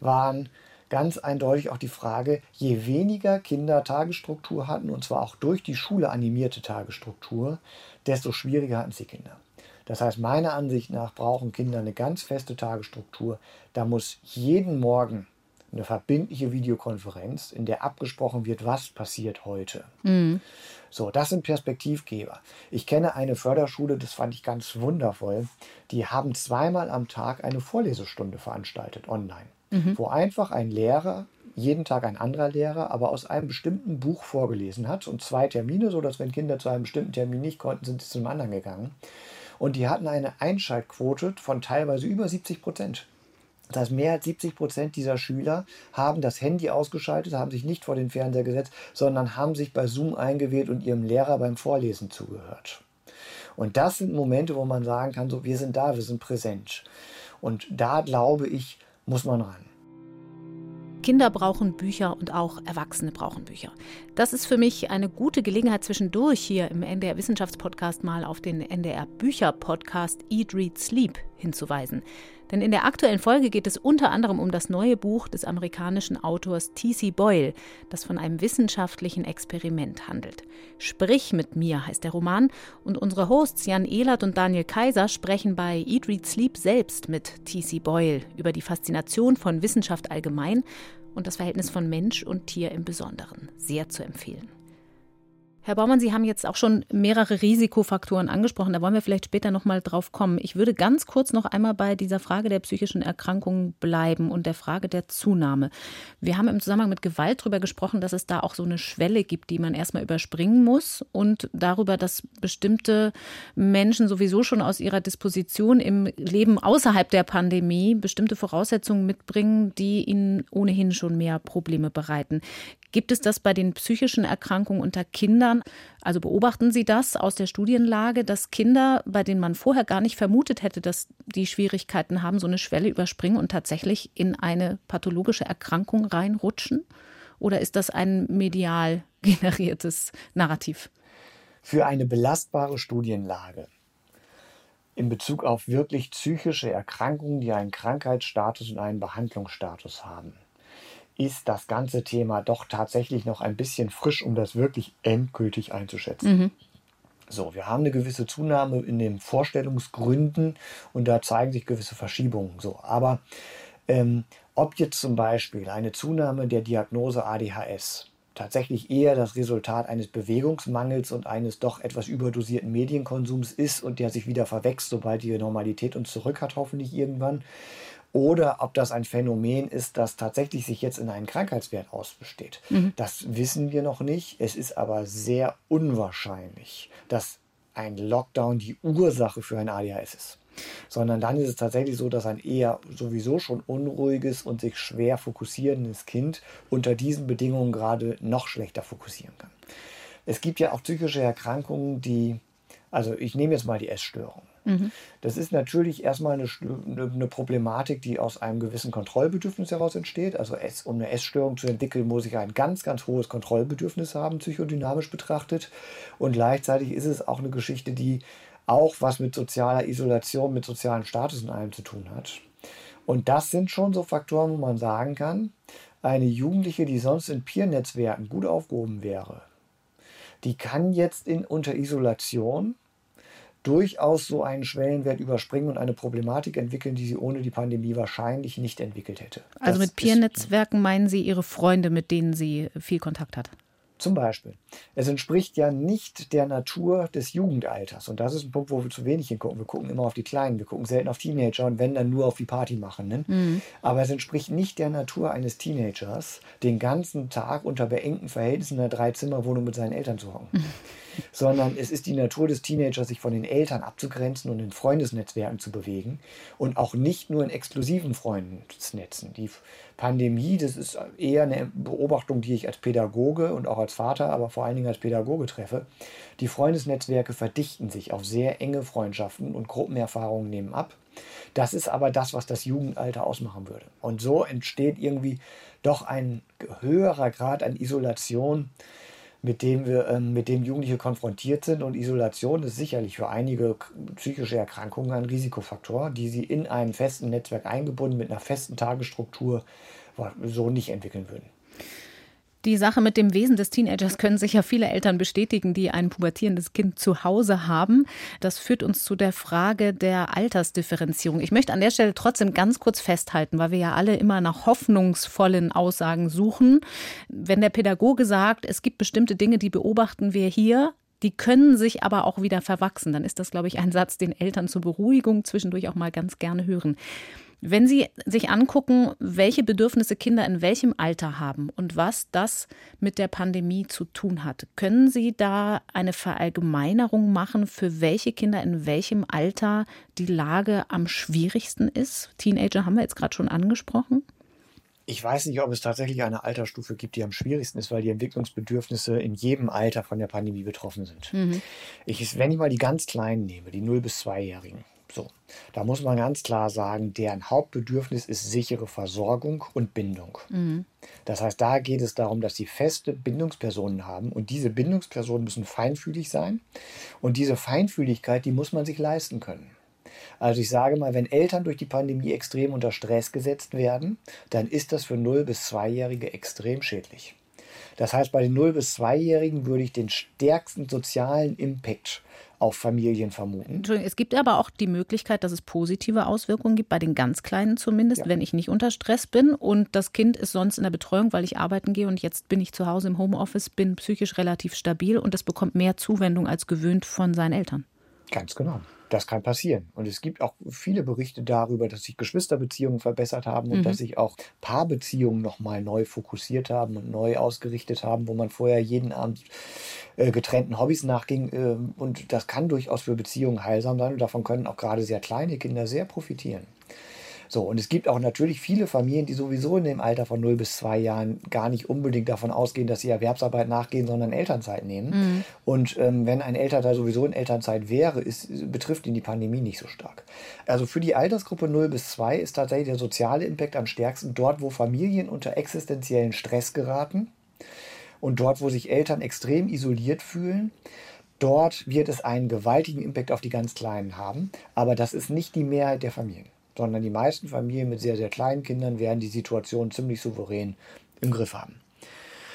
waren ganz eindeutig auch die Frage, je weniger Kinder Tagesstruktur hatten, und zwar auch durch die Schule animierte Tagesstruktur, desto schwieriger hatten sie Kinder. Das heißt, meiner Ansicht nach brauchen Kinder eine ganz feste Tagesstruktur. Da muss jeden Morgen eine verbindliche Videokonferenz, in der abgesprochen wird, was passiert heute. Mhm. So, das sind Perspektivgeber. Ich kenne eine Förderschule, das fand ich ganz wundervoll. Die haben zweimal am Tag eine Vorlesestunde veranstaltet online, mhm. wo einfach ein Lehrer jeden Tag ein anderer Lehrer, aber aus einem bestimmten Buch vorgelesen hat und zwei Termine, sodass wenn Kinder zu einem bestimmten Termin nicht konnten, sind sie zum anderen gegangen. Und die hatten eine Einschaltquote von teilweise über 70 Prozent. Das heißt, mehr als 70 Prozent dieser Schüler haben das Handy ausgeschaltet, haben sich nicht vor den Fernseher gesetzt, sondern haben sich bei Zoom eingewählt und ihrem Lehrer beim Vorlesen zugehört. Und das sind Momente, wo man sagen kann, so, wir sind da, wir sind präsent. Und da glaube ich, muss man ran. Kinder brauchen Bücher und auch Erwachsene brauchen Bücher. Das ist für mich eine gute Gelegenheit, zwischendurch hier im NDR Wissenschaftspodcast mal auf den NDR Bücher Podcast Eat, Read, Sleep hinzuweisen. Denn in der aktuellen Folge geht es unter anderem um das neue Buch des amerikanischen Autors T.C. Boyle, das von einem wissenschaftlichen Experiment handelt. Sprich mit mir heißt der Roman und unsere Hosts Jan Ehlert und Daniel Kaiser sprechen bei Eat, Read, Sleep selbst mit T.C. Boyle über die Faszination von Wissenschaft allgemein und das Verhältnis von Mensch und Tier im Besonderen. Sehr zu empfehlen. Herr Baumann, Sie haben jetzt auch schon mehrere Risikofaktoren angesprochen. Da wollen wir vielleicht später noch mal drauf kommen. Ich würde ganz kurz noch einmal bei dieser Frage der psychischen Erkrankungen bleiben und der Frage der Zunahme. Wir haben im Zusammenhang mit Gewalt darüber gesprochen, dass es da auch so eine Schwelle gibt, die man erstmal überspringen muss und darüber, dass bestimmte Menschen sowieso schon aus ihrer Disposition im Leben außerhalb der Pandemie bestimmte Voraussetzungen mitbringen, die ihnen ohnehin schon mehr Probleme bereiten. Gibt es das bei den psychischen Erkrankungen unter Kindern? Also beobachten Sie das aus der Studienlage, dass Kinder, bei denen man vorher gar nicht vermutet hätte, dass die Schwierigkeiten haben, so eine Schwelle überspringen und tatsächlich in eine pathologische Erkrankung reinrutschen? Oder ist das ein medial generiertes Narrativ? Für eine belastbare Studienlage in Bezug auf wirklich psychische Erkrankungen, die einen Krankheitsstatus und einen Behandlungsstatus haben, ist das ganze Thema doch tatsächlich noch ein bisschen frisch, um das wirklich endgültig einzuschätzen. Mhm. So, wir haben eine gewisse Zunahme in den Vorstellungsgründen und da zeigen sich gewisse Verschiebungen. So, aber ähm, ob jetzt zum Beispiel eine Zunahme der Diagnose ADHS tatsächlich eher das Resultat eines Bewegungsmangels und eines doch etwas überdosierten Medienkonsums ist und der sich wieder verwächst, sobald die Normalität uns zurück hat, hoffentlich irgendwann, oder ob das ein Phänomen ist, das tatsächlich sich jetzt in einen Krankheitswert ausbesteht. Mhm. Das wissen wir noch nicht. Es ist aber sehr unwahrscheinlich, dass ein Lockdown die Ursache für ein ADHS ist. Sondern dann ist es tatsächlich so, dass ein eher sowieso schon unruhiges und sich schwer fokussierendes Kind unter diesen Bedingungen gerade noch schlechter fokussieren kann. Es gibt ja auch psychische Erkrankungen, die, also ich nehme jetzt mal die Essstörung. Mhm. Das ist natürlich erstmal eine, eine, Problematik, die aus einem gewissen Kontrollbedürfnis heraus entsteht. Also es, um eine Essstörung zu entwickeln, muss ich ein ganz, ganz hohes Kontrollbedürfnis haben, psychodynamisch betrachtet. Und gleichzeitig ist es auch eine Geschichte, die auch was mit sozialer Isolation, mit sozialem Status in allem zu tun hat. Und das sind schon so Faktoren, wo man sagen kann, eine Jugendliche, die sonst in Peer-Netzwerken gut aufgehoben wäre, die kann jetzt in, unter Isolation durchaus so einen Schwellenwert überspringen und eine Problematik entwickeln, die sie ohne die Pandemie wahrscheinlich nicht entwickelt hätte. Also das mit Peer-Netzwerken meinen Sie Ihre Freunde, mit denen sie viel Kontakt hat? Zum Beispiel. Es entspricht ja nicht der Natur des Jugendalters. Und das ist ein Punkt, wo wir zu wenig hingucken. Wir gucken immer auf die Kleinen, wir gucken selten auf Teenager und wenn dann nur auf die Party machen. Ne? Mhm. Aber es entspricht nicht der Natur eines Teenagers, den ganzen Tag unter beengten Verhältnissen in einer Dreizimmerwohnung mit seinen Eltern zu hocken. Mhm. Sondern es ist die Natur des Teenagers, sich von den Eltern abzugrenzen und in Freundesnetzwerken zu bewegen. Und auch nicht nur in exklusiven Freundesnetzen. Die Pandemie, das ist eher eine Beobachtung, die ich als Pädagoge und auch als Vater, aber vor allen Dingen als Pädagoge treffe. Die Freundesnetzwerke verdichten sich auf sehr enge Freundschaften und Gruppenerfahrungen nehmen ab. Das ist aber das, was das Jugendalter ausmachen würde. Und so entsteht irgendwie doch ein höherer Grad an Isolation, mit dem wir, ähm, mit dem Jugendliche konfrontiert sind. Und Isolation ist sicherlich für einige psychische Erkrankungen ein Risikofaktor, die sie in einem festen Netzwerk eingebunden mit einer festen Tagesstruktur so nicht entwickeln würden. Die Sache mit dem Wesen des Teenagers können sicher viele Eltern bestätigen, die ein pubertierendes Kind zu Hause haben. Das führt uns zu der Frage der Altersdifferenzierung. Ich möchte an der Stelle trotzdem ganz kurz festhalten, weil wir ja alle immer nach hoffnungsvollen Aussagen suchen. Wenn der Pädagoge sagt, es gibt bestimmte Dinge, die beobachten wir hier, die können sich aber auch wieder verwachsen. Dann ist das, glaube ich, ein Satz, den Eltern zur Beruhigung zwischendurch auch mal ganz gerne hören. Wenn Sie sich angucken, welche Bedürfnisse Kinder in welchem Alter haben und was das mit der Pandemie zu tun hat, können Sie da eine Verallgemeinerung machen, für welche Kinder in welchem Alter die Lage am schwierigsten ist? Teenager haben wir jetzt gerade schon angesprochen. Ich weiß nicht, ob es tatsächlich eine Altersstufe gibt, die am schwierigsten ist, weil die Entwicklungsbedürfnisse in jedem Alter von der Pandemie betroffen sind. Mhm. Ich, wenn ich mal die ganz Kleinen nehme, die 0- bis 2-Jährigen, so, da muss man ganz klar sagen, deren Hauptbedürfnis ist sichere Versorgung und Bindung. Mhm. Das heißt, da geht es darum, dass sie feste Bindungspersonen haben und diese Bindungspersonen müssen feinfühlig sein und diese Feinfühligkeit, die muss man sich leisten können. Also ich sage mal, wenn Eltern durch die Pandemie extrem unter Stress gesetzt werden, dann ist das für 0- bis 2-Jährige extrem schädlich. Das heißt, bei den 0- bis 2-Jährigen würde ich den stärksten sozialen Impact auf Familien vermuten. Entschuldigung, es gibt aber auch die Möglichkeit, dass es positive Auswirkungen gibt, bei den ganz Kleinen zumindest, ja. wenn ich nicht unter Stress bin und das Kind ist sonst in der Betreuung, weil ich arbeiten gehe und jetzt bin ich zu Hause im Homeoffice, bin psychisch relativ stabil und es bekommt mehr Zuwendung als gewöhnt von seinen Eltern. Ganz genau. Das kann passieren. Und es gibt auch viele Berichte darüber, dass sich Geschwisterbeziehungen verbessert haben und mhm. dass sich auch Paarbeziehungen nochmal neu fokussiert haben und neu ausgerichtet haben, wo man vorher jeden Abend äh, getrennten Hobbys nachging. Äh, und das kann durchaus für Beziehungen heilsam sein und davon können auch gerade sehr kleine Kinder sehr profitieren. So, und es gibt auch natürlich viele Familien, die sowieso in dem Alter von 0 bis 2 Jahren gar nicht unbedingt davon ausgehen, dass sie Erwerbsarbeit nachgehen, sondern Elternzeit nehmen. Mhm. Und ähm, wenn ein Elternteil sowieso in Elternzeit wäre, ist, betrifft ihn die Pandemie nicht so stark. Also für die Altersgruppe 0 bis 2 ist tatsächlich der soziale Impact am stärksten dort, wo Familien unter existenziellen Stress geraten und dort, wo sich Eltern extrem isoliert fühlen. Dort wird es einen gewaltigen Impact auf die ganz Kleinen haben, aber das ist nicht die Mehrheit der Familien sondern die meisten Familien mit sehr, sehr kleinen Kindern werden die Situation ziemlich souverän im Griff haben.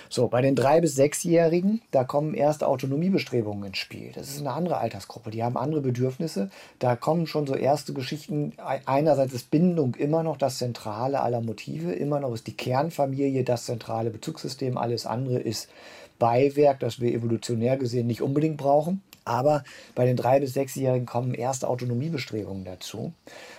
So, bei den drei- bis sechsjährigen, da kommen erste Autonomiebestrebungen ins Spiel. Das ist eine andere Altersgruppe, die haben andere Bedürfnisse. Da kommen schon so erste Geschichten. Einerseits ist Bindung immer noch das Zentrale aller Motive, immer noch ist die Kernfamilie das zentrale Bezugssystem. Alles andere ist Beiwerk, das wir evolutionär gesehen nicht unbedingt brauchen. Aber bei den drei- bis sechsjährigen kommen erste Autonomiebestrebungen dazu.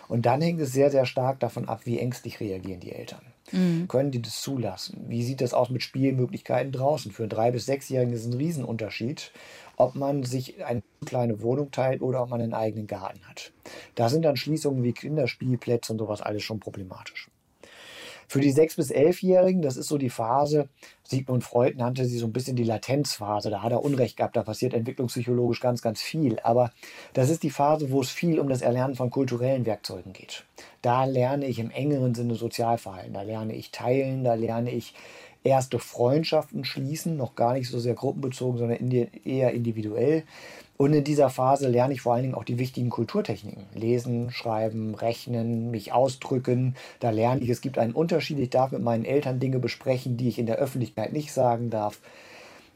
Und dann hängt es sehr, sehr stark davon ab, wie ängstlich reagieren die Eltern. Mhm. Können die das zulassen? Wie sieht das aus mit Spielmöglichkeiten draußen? Für einen drei- bis sechsjährigen ist ein Riesenunterschied, ob man sich eine kleine Wohnung teilt oder ob man einen eigenen Garten hat. Da sind dann Schließungen wie Kinderspielplätze und sowas alles schon problematisch. Für die 6- bis 11-Jährigen, das ist so die Phase, Sigmund Freud nannte sie so ein bisschen die Latenzphase. Da hat er Unrecht gehabt, da passiert entwicklungspsychologisch ganz, ganz viel. Aber das ist die Phase, wo es viel um das Erlernen von kulturellen Werkzeugen geht. Da lerne ich im engeren Sinne Sozialverhalten. Da lerne ich teilen, da lerne ich erste Freundschaften schließen, noch gar nicht so sehr gruppenbezogen, sondern eher individuell. Und in dieser Phase lerne ich vor allen Dingen auch die wichtigen Kulturtechniken. Lesen, schreiben, rechnen, mich ausdrücken. Da lerne ich, es gibt einen Unterschied. Ich darf mit meinen Eltern Dinge besprechen, die ich in der Öffentlichkeit nicht sagen darf.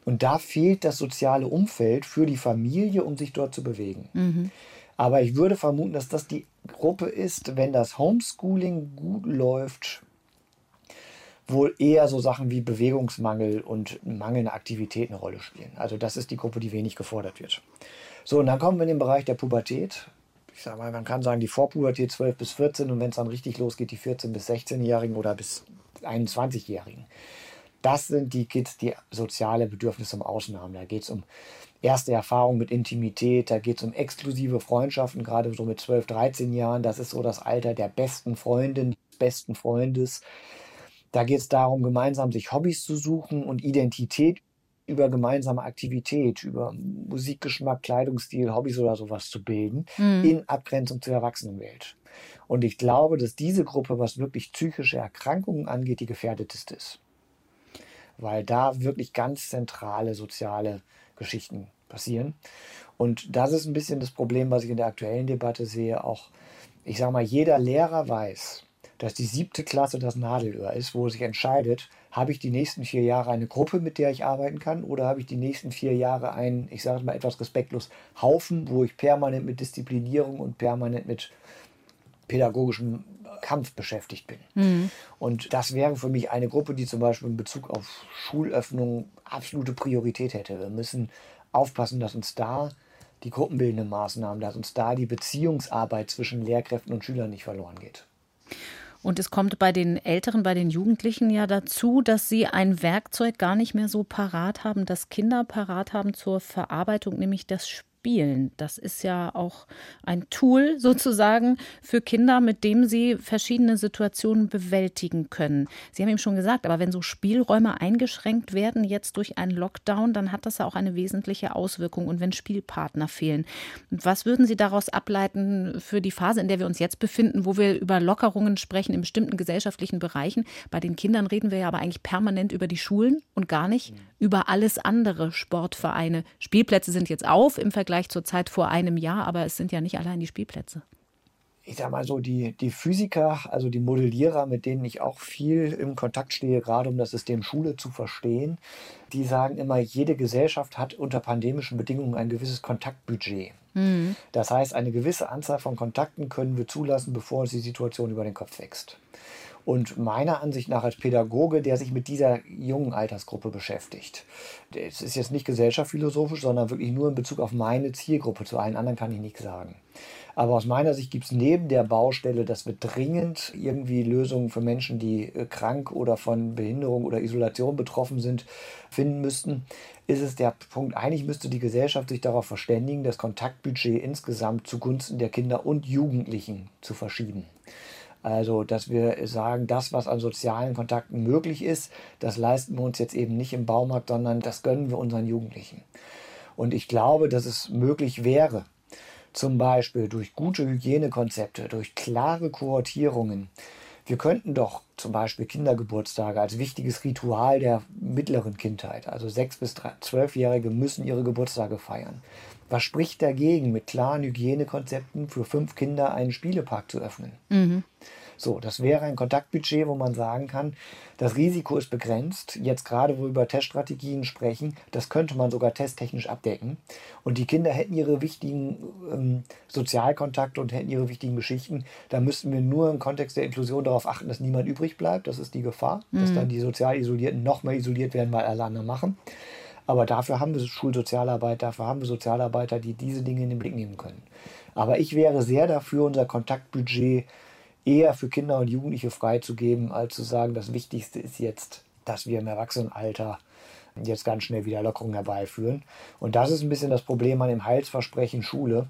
Und da fehlt das soziale Umfeld für die Familie, um sich dort zu bewegen. Mhm. Aber ich würde vermuten, dass das die Gruppe ist, wenn das Homeschooling gut läuft, wohl eher so Sachen wie Bewegungsmangel und mangelnde Aktivität eine Rolle spielen. Also das ist die Gruppe, die wenig gefordert wird. So, und dann kommen wir in den Bereich der Pubertät. Ich sage mal, man kann sagen, die Vorpubertät 12 bis 14 und wenn es dann richtig losgeht, die 14 bis 16-Jährigen oder bis 21-Jährigen. Das sind die Kids, die soziale Bedürfnisse im Außen haben. Da geht es um erste Erfahrung mit Intimität, da geht es um exklusive Freundschaften, gerade so mit 12, 13 Jahren. Das ist so das Alter der besten Freundin, besten Freundes. Da geht es darum, gemeinsam sich Hobbys zu suchen und Identität über gemeinsame Aktivität, über Musikgeschmack, Kleidungsstil, Hobbys oder sowas zu bilden, mhm. in Abgrenzung zur Erwachsenenwelt. Und ich glaube, dass diese Gruppe, was wirklich psychische Erkrankungen angeht, die gefährdeteste ist weil da wirklich ganz zentrale soziale Geschichten passieren. Und das ist ein bisschen das Problem, was ich in der aktuellen Debatte sehe. Auch, ich sage mal, jeder Lehrer weiß, dass die siebte Klasse das Nadelöhr ist, wo sich entscheidet, habe ich die nächsten vier Jahre eine Gruppe, mit der ich arbeiten kann, oder habe ich die nächsten vier Jahre einen, ich sage mal etwas respektlos, Haufen, wo ich permanent mit Disziplinierung und permanent mit pädagogischem Kampf beschäftigt bin. Mhm. Und das wäre für mich eine Gruppe, die zum Beispiel in Bezug auf Schulöffnung absolute Priorität hätte. Wir müssen aufpassen, dass uns da die gruppenbildenden Maßnahmen, dass uns da die Beziehungsarbeit zwischen Lehrkräften und Schülern nicht verloren geht. Und es kommt bei den Älteren, bei den Jugendlichen ja dazu, dass sie ein Werkzeug gar nicht mehr so parat haben, das Kinder parat haben zur Verarbeitung, nämlich das Spiel spielen. Das ist ja auch ein Tool sozusagen für Kinder, mit dem sie verschiedene Situationen bewältigen können. Sie haben eben schon gesagt, aber wenn so Spielräume eingeschränkt werden jetzt durch einen Lockdown, dann hat das ja auch eine wesentliche Auswirkung. Und wenn Spielpartner fehlen, was würden Sie daraus ableiten für die Phase, in der wir uns jetzt befinden, wo wir über Lockerungen sprechen in bestimmten gesellschaftlichen Bereichen? Bei den Kindern reden wir ja aber eigentlich permanent über die Schulen und gar nicht mhm. über alles andere, Sportvereine. Spielplätze sind jetzt auf im Vergleich Vergleich zur Zeit vor einem Jahr, aber es sind ja nicht allein die Spielplätze. Ich sag mal so, die, die Physiker, also die Modellierer, mit denen ich auch viel im Kontakt stehe, gerade um das System Schule zu verstehen, die sagen immer, jede Gesellschaft hat unter pandemischen Bedingungen ein gewisses Kontaktbudget. Mhm. Das heißt, eine gewisse Anzahl von Kontakten können wir zulassen, bevor uns die Situation über den Kopf wächst. Und meiner Ansicht nach als Pädagoge, der sich mit dieser jungen Altersgruppe beschäftigt, es ist jetzt nicht gesellschaftsphilosophisch, sondern wirklich nur in Bezug auf meine Zielgruppe. Zu allen anderen kann ich nichts sagen. Aber aus meiner Sicht gibt es neben der Baustelle, dass wir dringend irgendwie Lösungen für Menschen, die äh, krank oder von Behinderung oder Isolation betroffen sind, finden müssten, ist es der Punkt, eigentlich müsste die Gesellschaft sich darauf verständigen, das Kontaktbudget insgesamt zugunsten der Kinder und Jugendlichen zu verschieben. Also, dass wir sagen, das, was an sozialen Kontakten möglich ist, das leisten wir uns jetzt eben nicht im Baumarkt, sondern das gönnen wir unseren Jugendlichen. Und ich glaube, dass es möglich wäre, zum Beispiel durch gute Hygienekonzepte, durch klare Kohortierungen. Wir könnten doch zum Beispiel Kindergeburtstage als wichtiges Ritual der mittleren Kindheit, also sechs bis zwölfjährige müssen ihre Geburtstage feiern. Was spricht dagegen, mit klaren Hygienekonzepten für fünf Kinder einen Spielepark zu öffnen? Mhm. So, das wäre ein Kontaktbudget, wo man sagen kann, das Risiko ist begrenzt. Jetzt gerade, wo wir über Teststrategien sprechen, das könnte man sogar testtechnisch abdecken. Und die Kinder hätten ihre wichtigen ähm, Sozialkontakte und hätten ihre wichtigen Geschichten. Da müssten wir nur im Kontext der Inklusion darauf achten, dass niemand übrig bleibt. Das ist die Gefahr, mhm. dass dann die sozial Isolierten noch mehr isoliert werden, weil alle anderen machen. Aber dafür haben wir Schulsozialarbeit, dafür haben wir Sozialarbeiter, die diese Dinge in den Blick nehmen können. Aber ich wäre sehr dafür, unser Kontaktbudget eher für Kinder und Jugendliche freizugeben, als zu sagen, das Wichtigste ist jetzt, dass wir im Erwachsenenalter jetzt ganz schnell wieder Lockerungen herbeiführen. Und das ist ein bisschen das Problem an dem Heilsversprechen Schule.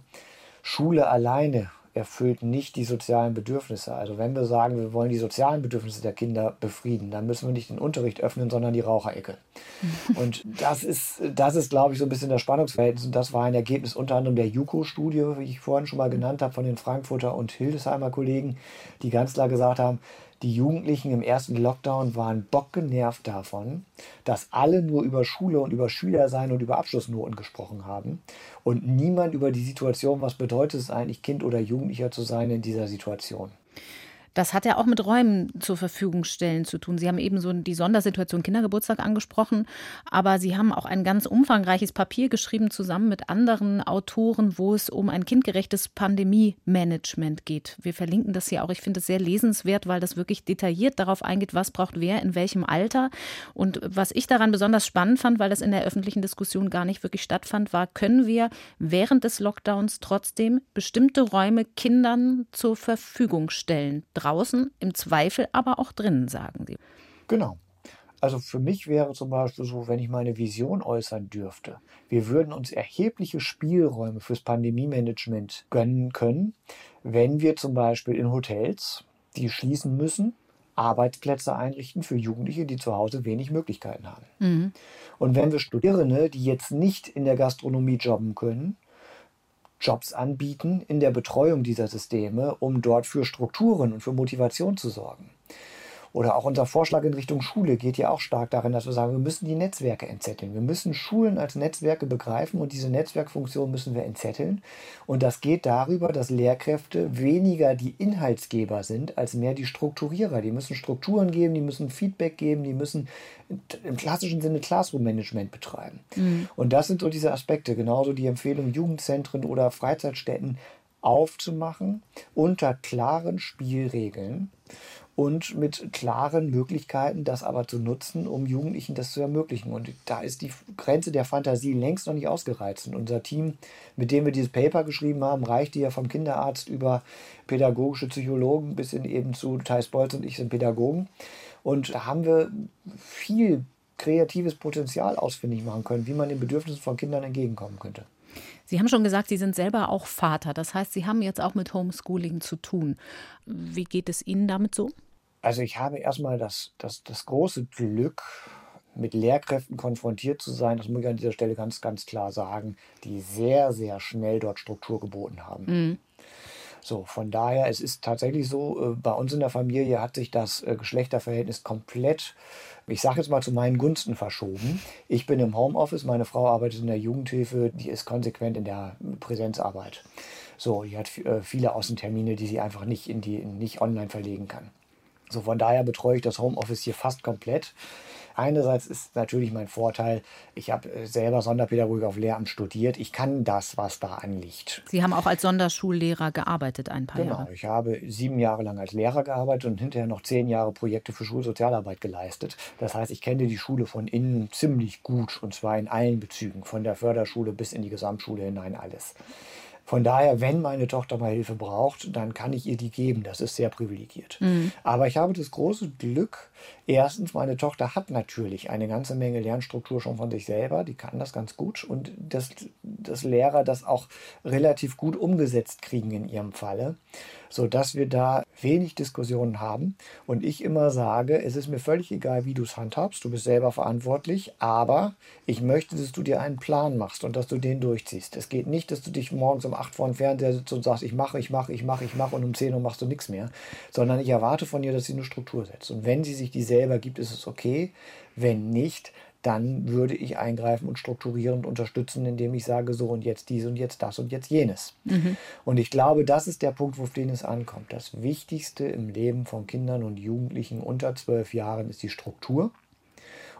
Schule alleine erfüllt nicht die sozialen Bedürfnisse. Also wenn wir sagen, wir wollen die sozialen Bedürfnisse der Kinder befrieden, dann müssen wir nicht den Unterricht öffnen, sondern die Raucherecke. und das ist, das ist, glaube ich, so ein bisschen das Spannungsverhältnis. Und das war ein Ergebnis unter anderem der JUKO-Studie, wie ich vorhin schon mal genannt habe, von den Frankfurter und Hildesheimer Kollegen, die ganz klar gesagt haben, Die Jugendlichen im ersten Lockdown waren bockgenervt davon, dass alle nur über Schule und über Schülersein und über Abschlussnoten gesprochen haben und niemand über die Situation, was bedeutet es eigentlich, Kind oder Jugendlicher zu sein in dieser Situation. Das hat ja auch mit Räumen zur Verfügung stellen zu tun. Sie haben eben so die Sondersituation Kindergeburtstag angesprochen, aber Sie haben auch ein ganz umfangreiches Papier geschrieben zusammen mit anderen Autoren, wo es um ein kindgerechtes Pandemie-Management geht. Wir verlinken das hier auch. Ich finde es sehr lesenswert, weil das wirklich detailliert darauf eingeht, was braucht wer in welchem Alter. Und was ich daran besonders spannend fand, weil das in der öffentlichen Diskussion gar nicht wirklich stattfand, war, können wir während des Lockdowns trotzdem bestimmte Räume Kindern zur Verfügung stellen? Draußen, im Zweifel aber auch drinnen, sagen Sie. Genau. Also für mich wäre zum Beispiel so, wenn ich meine Vision äußern dürfte, wir würden uns erhebliche Spielräume fürs Pandemie-Management gönnen können, wenn wir zum Beispiel in Hotels, die schließen müssen, Arbeitsplätze einrichten für Jugendliche, die zu Hause wenig Möglichkeiten haben. Mhm. Und wenn wir Studierende, die jetzt nicht in der Gastronomie jobben können, Jobs anbieten in der Betreuung dieser Systeme, um dort für Strukturen und für Motivation zu sorgen. Oder auch unser Vorschlag in Richtung Schule geht ja auch stark darin, dass wir sagen, wir müssen die Netzwerke entzetteln. Wir müssen Schulen als Netzwerke begreifen und diese Netzwerkfunktion müssen wir entzetteln. Und das geht darüber, dass Lehrkräfte weniger die Inhaltsgeber sind, als mehr die Strukturierer. Die müssen Strukturen geben, die müssen Feedback geben, die müssen im klassischen Sinne Classroom-Management betreiben. Mhm. Und das sind so diese Aspekte. Genauso die Empfehlung, Jugendzentren oder Freizeitstätten aufzumachen unter klaren Spielregeln und mit klaren Möglichkeiten, das aber zu nutzen, um Jugendlichen das zu ermöglichen. Und da ist die Grenze der Fantasie längst noch nicht ausgereizt. Und unser Team, mit dem wir dieses Paper geschrieben haben, reichte ja vom Kinderarzt über pädagogische Psychologen bis hin eben zu Thais Bolz und ich sind Pädagogen. Und da haben wir viel kreatives Potenzial ausfindig machen können, wie man den Bedürfnissen von Kindern entgegenkommen könnte. Sie haben schon gesagt, Sie sind selber auch Vater. Das heißt, Sie haben jetzt auch mit Homeschooling zu tun. Wie geht es Ihnen damit so? Also ich habe erstmal das, das, das große Glück, mit Lehrkräften konfrontiert zu sein, das muss ich an dieser Stelle ganz, ganz klar sagen, die sehr, sehr schnell dort Struktur geboten haben. Mhm. So, von daher, es ist tatsächlich so, äh, bei uns in der Familie hat sich das äh, Geschlechterverhältnis komplett ich sage jetzt mal zu meinen Gunsten verschoben. Ich bin im Homeoffice, meine Frau arbeitet in der Jugendhilfe, die ist konsequent in der Präsenzarbeit. So, die hat äh, viele Außentermine, die sie einfach nicht in die nicht online verlegen kann. So, von daher betreue ich das Homeoffice hier fast komplett. Einerseits ist natürlich mein Vorteil, ich habe äh, selber Sonderpädagogik auf Lehramt studiert. Ich kann das, was da anliegt. Sie haben auch als Sonderschullehrer gearbeitet ein paar genau, Jahre. Genau, ich habe sieben Jahre lang als Lehrer gearbeitet und hinterher noch zehn Jahre Projekte für Schulsozialarbeit geleistet. Das heißt, ich kenne die Schule von innen ziemlich gut und zwar in allen Bezügen, von der Förderschule bis in die Gesamtschule hinein alles. Von daher, wenn meine Tochter mal Hilfe braucht, dann kann ich ihr die geben. Das ist sehr privilegiert. Mhm. Aber ich habe das große Glück, erstens, meine Tochter hat natürlich eine ganze Menge Lernstruktur schon von sich selber. Die kann das ganz gut. Und dass, dass Lehrer das auch relativ gut umgesetzt kriegen in ihrem Falle sodass wir da wenig Diskussionen haben und ich immer sage, es ist mir völlig egal, wie du es handhabst, du bist selber verantwortlich, aber ich möchte, dass du dir einen Plan machst und dass du den durchziehst. Es geht nicht, dass du dich morgens um 8 vor den Fernseher sitzt und sagst, ich mache, ich mache, ich mache, ich mache und um 10 Uhr machst du nichts mehr, sondern ich erwarte von dir, dass sie eine Struktur setzt. Und wenn sie sich die selber gibt, ist es okay. Wenn nicht, dann würde ich eingreifen und strukturierend unterstützen, indem ich sage, so und jetzt dies und jetzt das und jetzt jenes. Mhm. Und ich glaube, das ist der Punkt, auf den es ankommt. Das Wichtigste im Leben von Kindern und Jugendlichen unter zwölf Jahren ist die Struktur.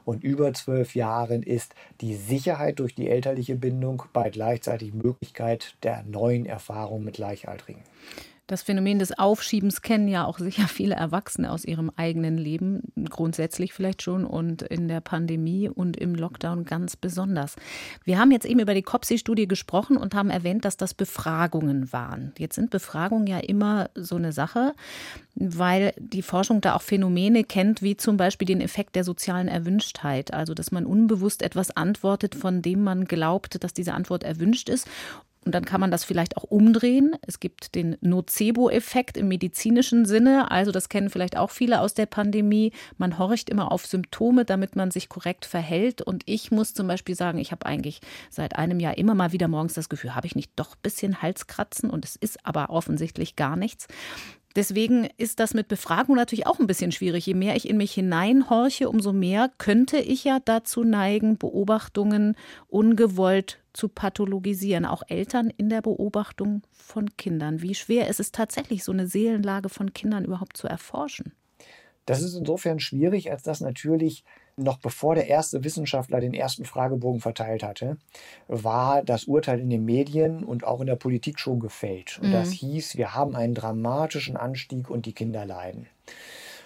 Und über zwölf Jahren ist die Sicherheit durch die elterliche Bindung bei gleichzeitig Möglichkeit der neuen Erfahrung mit Gleichaltrigen. Das Phänomen des Aufschiebens kennen ja auch sicher viele Erwachsene aus ihrem eigenen Leben, grundsätzlich vielleicht schon und in der Pandemie und im Lockdown ganz besonders. Wir haben jetzt eben über die COPSI-Studie gesprochen und haben erwähnt, dass das Befragungen waren. Jetzt sind Befragungen ja immer so eine Sache, weil die Forschung da auch Phänomene kennt, wie zum Beispiel den Effekt der sozialen Erwünschtheit. Also, dass man unbewusst etwas antwortet, von dem man glaubt, dass diese Antwort erwünscht ist und dann kann man das vielleicht auch umdrehen. Es gibt den Nocebo-Effekt im medizinischen Sinne. Also das kennen vielleicht auch viele aus der Pandemie. Man horcht immer auf Symptome, damit man sich korrekt verhält. Und ich muss zum Beispiel sagen, ich habe eigentlich seit einem Jahr immer mal wieder morgens das Gefühl, habe ich nicht doch ein bisschen Halskratzen? Und es ist aber offensichtlich gar nichts Deswegen ist das mit Befragung natürlich auch ein bisschen schwierig. Je mehr ich in mich hineinhorche, umso mehr könnte ich ja dazu neigen, Beobachtungen ungewollt zu pathologisieren. Auch Eltern in der Beobachtung von Kindern. Wie schwer ist es tatsächlich, so eine Seelenlage von Kindern überhaupt zu erforschen? Das ist insofern schwierig, als dass natürlich noch bevor der erste Wissenschaftler den ersten Fragebogen verteilt hatte, war das Urteil in den Medien und auch in der Politik schon gefällt. Und mhm. das hieß, wir haben einen dramatischen Anstieg und die Kinder leiden.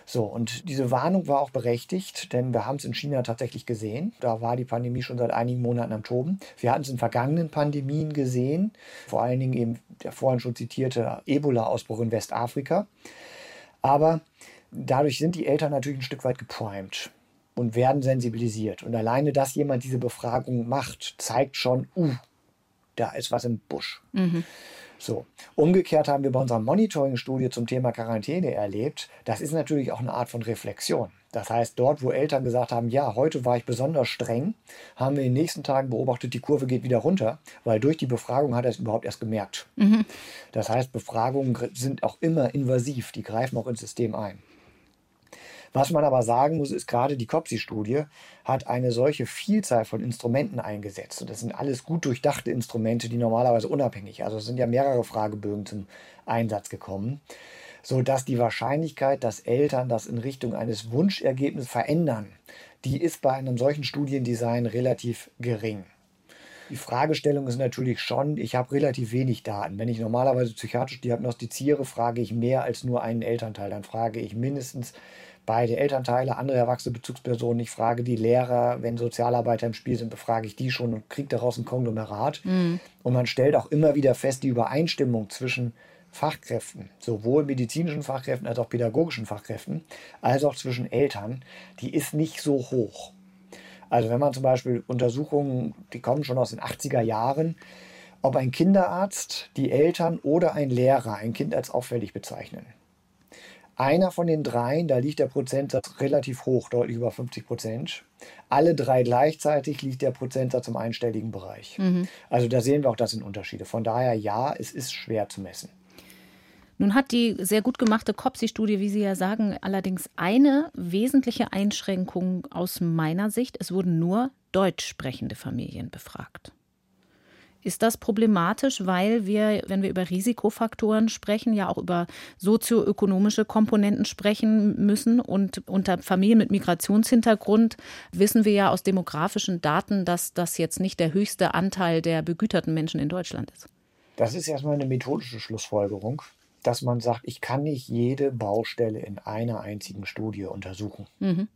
So, und diese Warnung war auch berechtigt, denn wir haben es in China tatsächlich gesehen. Da war die Pandemie schon seit einigen Monaten am Toben. Wir hatten es in vergangenen Pandemien gesehen, vor allen Dingen eben der vorhin schon zitierte Ebola-Ausbruch in Westafrika. Aber dadurch sind die Eltern natürlich ein Stück weit geprimed und werden sensibilisiert. Und alleine, dass jemand diese Befragung macht, zeigt schon, uh, da ist was im Busch. Mhm. So. Umgekehrt haben wir bei unserer Monitoring-Studie zum Thema Quarantäne erlebt, das ist natürlich auch eine Art von Reflexion. Das heißt, dort, wo Eltern gesagt haben, ja, heute war ich besonders streng, haben wir in den nächsten Tagen beobachtet, die Kurve geht wieder runter, weil durch die Befragung hat er es überhaupt erst gemerkt. Mhm. Das heißt, Befragungen sind auch immer invasiv, die greifen auch ins System ein. Was man aber sagen muss, ist gerade die COPSI-Studie hat eine solche Vielzahl von Instrumenten eingesetzt. Und das sind alles gut durchdachte Instrumente, die normalerweise unabhängig, also es sind ja mehrere Fragebögen zum Einsatz gekommen, sodass die Wahrscheinlichkeit, dass Eltern das in Richtung eines Wunschergebnisses verändern, die ist bei einem solchen Studiendesign relativ gering. Die Fragestellung ist natürlich schon, ich habe relativ wenig Daten. Wenn ich normalerweise psychiatrisch diagnostiziere, frage ich mehr als nur einen Elternteil. Dann frage ich mindestens beide Elternteile, andere erwachsene Bezugspersonen. Ich frage die Lehrer, wenn Sozialarbeiter im Spiel sind, befrage ich die schon und kriege daraus ein Konglomerat. Mhm. Und man stellt auch immer wieder fest, die Übereinstimmung zwischen Fachkräften, sowohl medizinischen Fachkräften als auch pädagogischen Fachkräften, als auch zwischen Eltern, die ist nicht so hoch. Also wenn man zum Beispiel Untersuchungen, die kommen schon aus den 80er Jahren, ob ein Kinderarzt, die Eltern oder ein Lehrer ein Kind als auffällig bezeichnen. Einer von den dreien, da liegt der Prozentsatz relativ hoch, deutlich über 50 Prozent. Alle drei gleichzeitig liegt der Prozentsatz im einstelligen Bereich. Mhm. Also da sehen wir auch, das sind Unterschiede. Von daher ja, es ist schwer zu messen. Nun hat die sehr gut gemachte COPSI-Studie, wie Sie ja sagen, allerdings eine wesentliche Einschränkung aus meiner Sicht. Es wurden nur deutsch sprechende Familien befragt. Ist das problematisch, weil wir, wenn wir über Risikofaktoren sprechen, ja auch über sozioökonomische Komponenten sprechen müssen? Und unter Familien mit Migrationshintergrund wissen wir ja aus demografischen Daten, dass das jetzt nicht der höchste Anteil der begüterten Menschen in Deutschland ist. Das ist erstmal eine methodische Schlussfolgerung, dass man sagt, ich kann nicht jede Baustelle in einer einzigen Studie untersuchen. Mhm.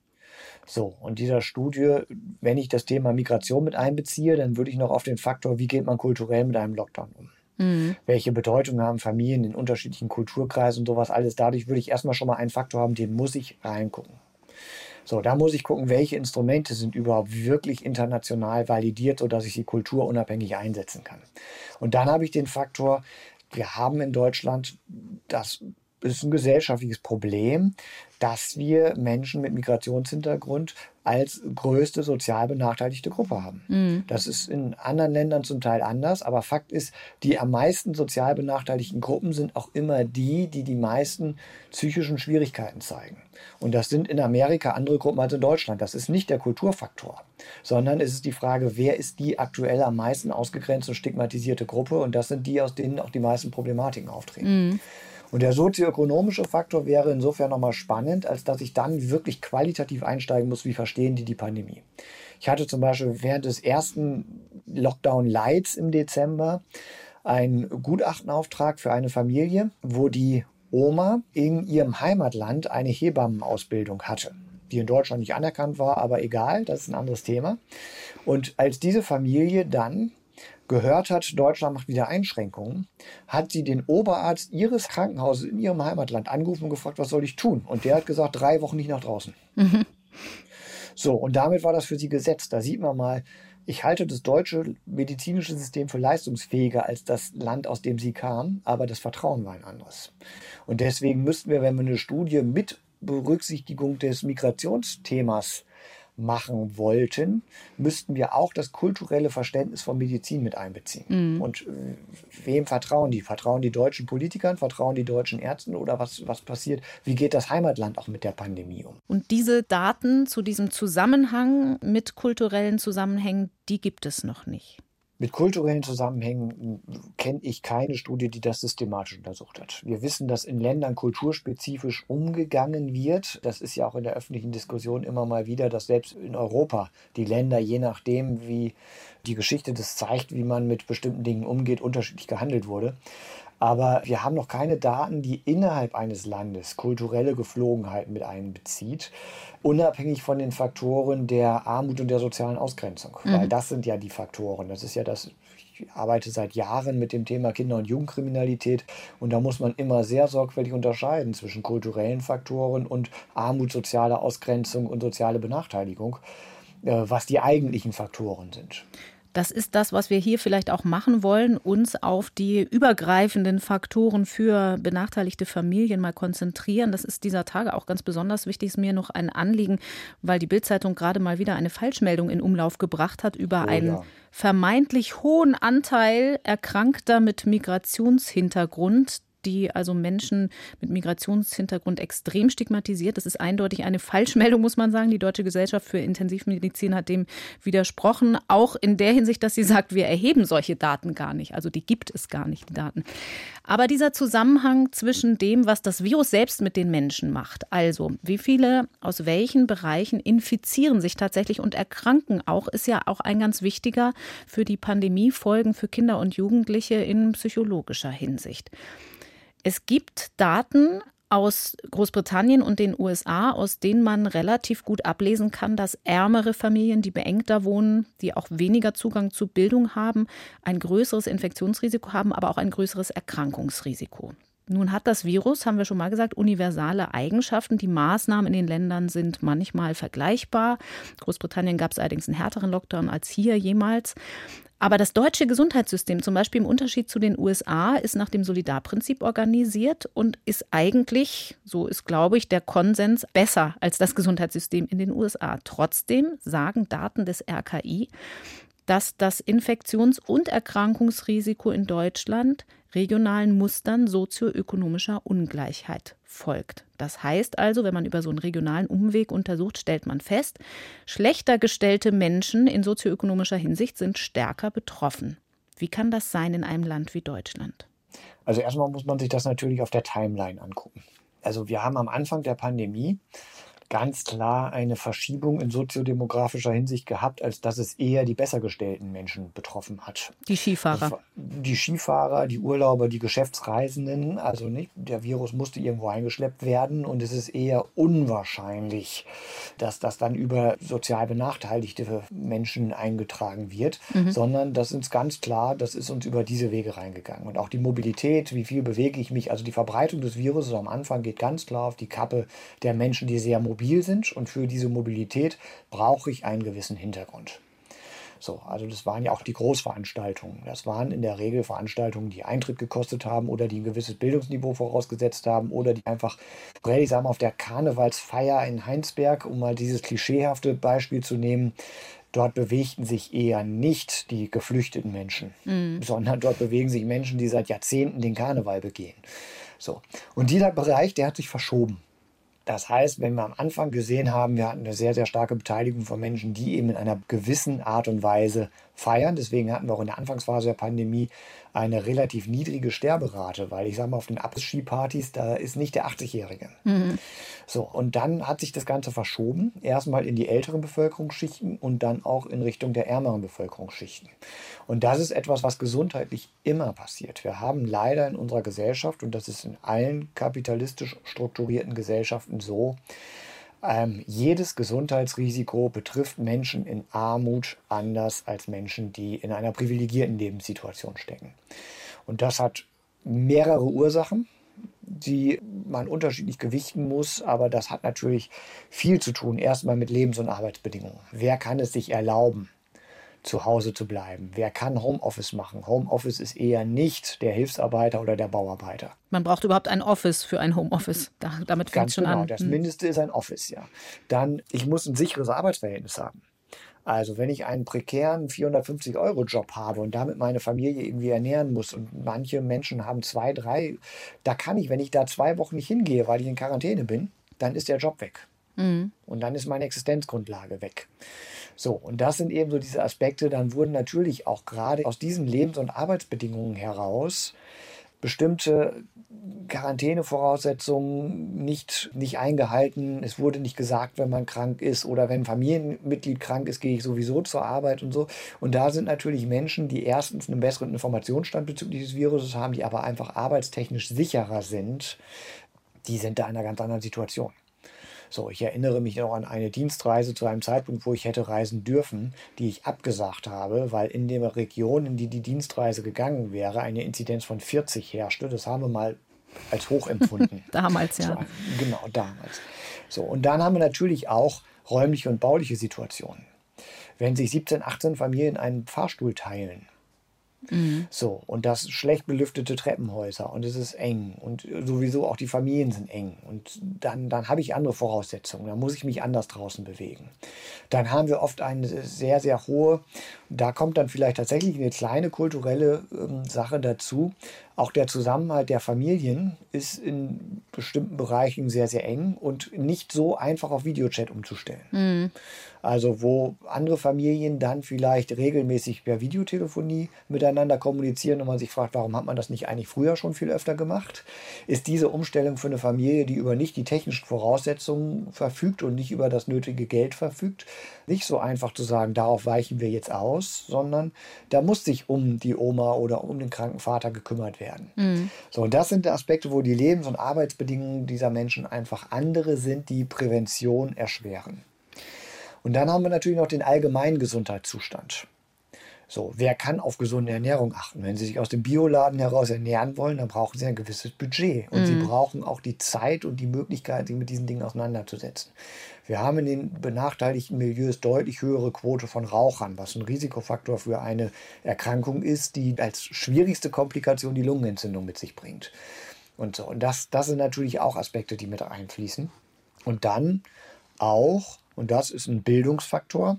So, und dieser Studie, wenn ich das Thema Migration mit einbeziehe, dann würde ich noch auf den Faktor, wie geht man kulturell mit einem Lockdown um? Mhm. Welche Bedeutung haben Familien in unterschiedlichen Kulturkreisen und sowas alles? Dadurch würde ich erstmal schon mal einen Faktor haben, den muss ich reingucken. So, da muss ich gucken, welche Instrumente sind überhaupt wirklich international validiert, sodass ich sie kulturunabhängig einsetzen kann. Und dann habe ich den Faktor, wir haben in Deutschland das ist ein gesellschaftliches Problem, dass wir Menschen mit Migrationshintergrund als größte sozial benachteiligte Gruppe haben. Mhm. Das ist in anderen Ländern zum Teil anders, aber Fakt ist, die am meisten sozial benachteiligten Gruppen sind auch immer die, die die meisten psychischen Schwierigkeiten zeigen. Und das sind in Amerika andere Gruppen als in Deutschland. Das ist nicht der Kulturfaktor, sondern es ist die Frage, wer ist die aktuell am meisten ausgegrenzte und stigmatisierte Gruppe? Und das sind die, aus denen auch die meisten Problematiken auftreten. Mhm. Und der sozioökonomische Faktor wäre insofern nochmal spannend, als dass ich dann wirklich qualitativ einsteigen muss, wie verstehen die die Pandemie. Ich hatte zum Beispiel während des ersten Lockdown-Lights im Dezember einen Gutachtenauftrag für eine Familie, wo die Oma in ihrem Heimatland eine Hebammenausbildung hatte, die in Deutschland nicht anerkannt war, aber egal, das ist ein anderes Thema. Und als diese Familie dann gehört hat, Deutschland macht wieder Einschränkungen, hat sie den Oberarzt ihres Krankenhauses in ihrem Heimatland angerufen und gefragt, was soll ich tun? Und der hat gesagt, drei Wochen nicht nach draußen. Mhm. So, und damit war das für sie gesetzt. Da sieht man mal, ich halte das deutsche medizinische System für leistungsfähiger als das Land, aus dem sie kam, aber das Vertrauen war ein anderes. Und deswegen müssten wir, wenn wir eine Studie mit Berücksichtigung des Migrationsthemas machen wollten, müssten wir auch das kulturelle Verständnis von Medizin mit einbeziehen. Mhm. Und äh, wem vertrauen die? Vertrauen die deutschen Politikern? Vertrauen die deutschen Ärzten? Oder was, was passiert? Wie geht das Heimatland auch mit der Pandemie um? Und diese Daten zu diesem Zusammenhang mit kulturellen Zusammenhängen, die gibt es noch nicht. Mit kulturellen Zusammenhängen kenne ich keine Studie, die das systematisch untersucht hat. Wir wissen, dass in Ländern kulturspezifisch umgegangen wird. Das ist ja auch in der öffentlichen Diskussion immer mal wieder, dass selbst in Europa die Länder, je nachdem, wie die Geschichte das zeigt, wie man mit bestimmten Dingen umgeht, unterschiedlich gehandelt wurde. Aber wir haben noch keine Daten, die innerhalb eines Landes kulturelle Geflogenheiten mit einbezieht, unabhängig von den Faktoren der Armut und der sozialen Ausgrenzung. Mhm. Weil das sind ja die Faktoren. Das ist ja das, ich arbeite seit Jahren mit dem Thema Kinder- und Jugendkriminalität und da muss man immer sehr sorgfältig unterscheiden zwischen kulturellen Faktoren und Armut, soziale Ausgrenzung und soziale Benachteiligung, äh, was die eigentlichen Faktoren sind. Das ist das, was wir hier vielleicht auch machen wollen, uns auf die übergreifenden Faktoren für benachteiligte Familien mal konzentrieren. Das ist dieser Tage auch ganz besonders wichtig, ist mir noch ein Anliegen, weil die Bildzeitung gerade mal wieder eine Falschmeldung in Umlauf gebracht hat über oh, einen ja. vermeintlich hohen Anteil Erkrankter mit Migrationshintergrund die also Menschen mit Migrationshintergrund extrem stigmatisiert. Das ist eindeutig eine Falschmeldung, muss man sagen. Die Deutsche Gesellschaft für Intensivmedizin hat dem widersprochen, auch in der Hinsicht, dass sie sagt, wir erheben solche Daten gar nicht. Also die gibt es gar nicht, die Daten. Aber dieser Zusammenhang zwischen dem, was das Virus selbst mit den Menschen macht, also wie viele aus welchen Bereichen infizieren sich tatsächlich und erkranken auch, ist ja auch ein ganz wichtiger für die Pandemiefolgen für Kinder und Jugendliche in psychologischer Hinsicht. Es gibt Daten aus Großbritannien und den USA, aus denen man relativ gut ablesen kann, dass ärmere Familien, die beengter wohnen, die auch weniger Zugang zu Bildung haben, ein größeres Infektionsrisiko haben, aber auch ein größeres Erkrankungsrisiko. Nun hat das Virus, haben wir schon mal gesagt, universale Eigenschaften. Die Maßnahmen in den Ländern sind manchmal vergleichbar. Großbritannien gab es allerdings einen härteren Lockdown als hier jemals. Aber das deutsche Gesundheitssystem, zum Beispiel im Unterschied zu den USA, ist nach dem Solidarprinzip organisiert und ist eigentlich, so ist, glaube ich, der Konsens besser als das Gesundheitssystem in den USA. Trotzdem sagen Daten des RKI, dass das Infektions- und Erkrankungsrisiko in Deutschland regionalen Mustern sozioökonomischer Ungleichheit folgt. Das heißt also, wenn man über so einen regionalen Umweg untersucht, stellt man fest, schlechter gestellte Menschen in sozioökonomischer Hinsicht sind stärker betroffen. Wie kann das sein in einem Land wie Deutschland? Also erstmal muss man sich das natürlich auf der Timeline angucken. Also wir haben am Anfang der Pandemie ganz klar eine Verschiebung in soziodemografischer Hinsicht gehabt, als dass es eher die besser gestellten Menschen betroffen hat. Die Skifahrer. Die Skifahrer, die Urlauber, die Geschäftsreisenden. Also nicht, der Virus musste irgendwo eingeschleppt werden und es ist eher unwahrscheinlich, dass das dann über sozial benachteiligte Menschen eingetragen wird, mhm. sondern das ist ganz klar, das ist uns über diese Wege reingegangen. Und auch die Mobilität, wie viel bewege ich mich, also die Verbreitung des Virus am Anfang geht ganz klar auf die Kappe der Menschen, die sehr mobil mobil sind und für diese Mobilität brauche ich einen gewissen Hintergrund. So, also das waren ja auch die Großveranstaltungen. Das waren in der Regel Veranstaltungen, die Eintritt gekostet haben oder die ein gewisses Bildungsniveau vorausgesetzt haben oder die einfach, ich sage mal, auf der Karnevalsfeier in Heinsberg, um mal dieses klischeehafte Beispiel zu nehmen, dort bewegten sich eher nicht die geflüchteten Menschen, mhm. sondern dort bewegen sich Menschen, die seit Jahrzehnten den Karneval begehen. So. Und dieser Bereich, der hat sich verschoben. Das heißt, wenn wir am Anfang gesehen haben, wir hatten eine sehr, sehr starke Beteiligung von Menschen, die eben in einer gewissen Art und Weise feiern. Deswegen hatten wir auch in der Anfangsphase der Pandemie eine relativ niedrige Sterberate, weil ich sage mal, auf den Abriss-Ski-Partys, da ist nicht der 80-Jährige. Mhm. So, und dann hat sich das Ganze verschoben, erstmal in die älteren Bevölkerungsschichten und dann auch in Richtung der ärmeren Bevölkerungsschichten. Und das ist etwas, was gesundheitlich immer passiert. Wir haben leider in unserer Gesellschaft, und das ist in allen kapitalistisch strukturierten Gesellschaften so, ähm, jedes Gesundheitsrisiko betrifft Menschen in Armut anders als Menschen, die in einer privilegierten Lebenssituation stecken. Und das hat mehrere Ursachen, die man unterschiedlich gewichten muss, aber das hat natürlich viel zu tun, erstmal mit Lebens- und Arbeitsbedingungen. Wer kann es sich erlauben, zu Hause zu bleiben? Wer kann Homeoffice machen? Homeoffice ist eher nicht der Hilfsarbeiter oder der Bauarbeiter. Man braucht überhaupt ein Office für ein Homeoffice. Da, damit fängt es schon genau, an. Das hm. Mindeste ist ein Office, ja. Dann, ich muss ein sicheres Arbeitsverhältnis haben. Also wenn ich einen prekären 450-Euro-Job habe und damit meine Familie irgendwie ernähren muss und manche Menschen haben zwei, drei, da kann ich, wenn ich da zwei Wochen nicht hingehe, weil ich in Quarantäne bin, dann ist der Job weg. Mhm. Und dann ist meine Existenzgrundlage weg. So, und das sind eben so diese Aspekte. Dann wurden natürlich auch gerade aus diesen Lebens- und Arbeitsbedingungen heraus bestimmte Quarantänevoraussetzungen nicht, nicht eingehalten. Es wurde nicht gesagt, wenn man krank ist oder wenn ein Familienmitglied krank ist, gehe ich sowieso zur Arbeit und so. Und da sind natürlich Menschen, die erstens einen besseren Informationsstand bezüglich des Viruses haben, die aber einfach arbeitstechnisch sicherer sind, die sind da in einer ganz anderen Situation. So, ich erinnere mich noch an eine Dienstreise zu einem Zeitpunkt, wo ich hätte reisen dürfen, die ich abgesagt habe, weil in der Region, in die die Dienstreise gegangen wäre, eine Inzidenz von 40 herrschte. Das haben wir mal als hoch empfunden. damals, ja. So, genau, damals. So, und dann haben wir natürlich auch räumliche und bauliche Situationen. Wenn sich 17, 18 Familien einen Fahrstuhl teilen, Mhm. So, und das schlecht belüftete Treppenhäuser und es ist eng und sowieso auch die Familien sind eng und dann, dann habe ich andere Voraussetzungen, dann muss ich mich anders draußen bewegen. Dann haben wir oft eine sehr, sehr hohe, da kommt dann vielleicht tatsächlich eine kleine kulturelle ähm, Sache dazu. Auch der Zusammenhalt der Familien ist in bestimmten Bereichen sehr, sehr eng und nicht so einfach auf Videochat umzustellen. Mhm. Also wo andere Familien dann vielleicht regelmäßig per Videotelefonie miteinander kommunizieren und man sich fragt, warum hat man das nicht eigentlich früher schon viel öfter gemacht, ist diese Umstellung für eine Familie, die über nicht die technischen Voraussetzungen verfügt und nicht über das nötige Geld verfügt, nicht so einfach zu sagen, darauf weichen wir jetzt aus, sondern da muss sich um die Oma oder um den kranken Vater gekümmert werden. Mhm. So, und das sind Aspekte, wo die Lebens- und Arbeitsbedingungen dieser Menschen einfach andere sind, die Prävention erschweren. Und dann haben wir natürlich noch den allgemeinen Gesundheitszustand. So, wer kann auf gesunde Ernährung achten? Wenn Sie sich aus dem Bioladen heraus ernähren wollen, dann brauchen Sie ein gewisses Budget. Und mm. Sie mhm. brauchen auch die Zeit und die Möglichkeit, sich mit diesen Dingen auseinanderzusetzen. Wir haben in den benachteiligten Milieus deutlich höhere Quote von Rauchern, was ein Risikofaktor für eine Erkrankung ist, die als schwierigste Komplikation die Lungenentzündung mit sich bringt. Und so. Und das, das sind natürlich auch Aspekte, die mit einfließen. Und dann auch und das ist ein Bildungsfaktor.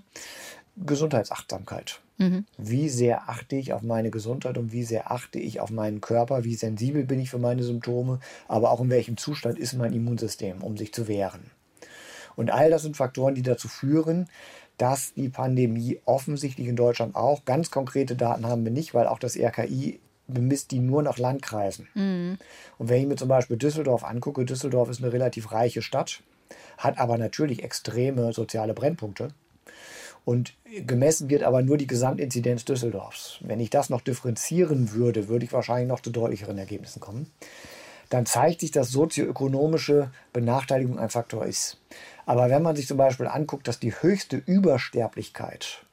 Gesundheitsachtsamkeit. Mhm. Wie sehr achte ich auf meine Gesundheit und wie sehr achte ich auf meinen Körper? Wie sensibel bin ich für meine Symptome? Aber auch in welchem Zustand ist mein Immunsystem, um sich zu wehren? Und all das sind Faktoren, die dazu führen, dass die Pandemie offensichtlich in Deutschland auch, ganz konkrete Daten haben wir nicht, weil auch das RKI bemisst die nur nach Landkreisen. Mhm. Und wenn ich mir zum Beispiel Düsseldorf angucke, Düsseldorf ist eine relativ reiche Stadt hat aber natürlich extreme soziale Brennpunkte. Und gemessen wird aber nur die Gesamtinzidenz Düsseldorfs. Wenn ich das noch differenzieren würde, würde ich wahrscheinlich noch zu deutlicheren Ergebnissen kommen. Dann zeigt sich, dass sozioökonomische Benachteiligung ein Faktor ist. Aber wenn man sich zum Beispiel anguckt, dass die höchste Übersterblichkeit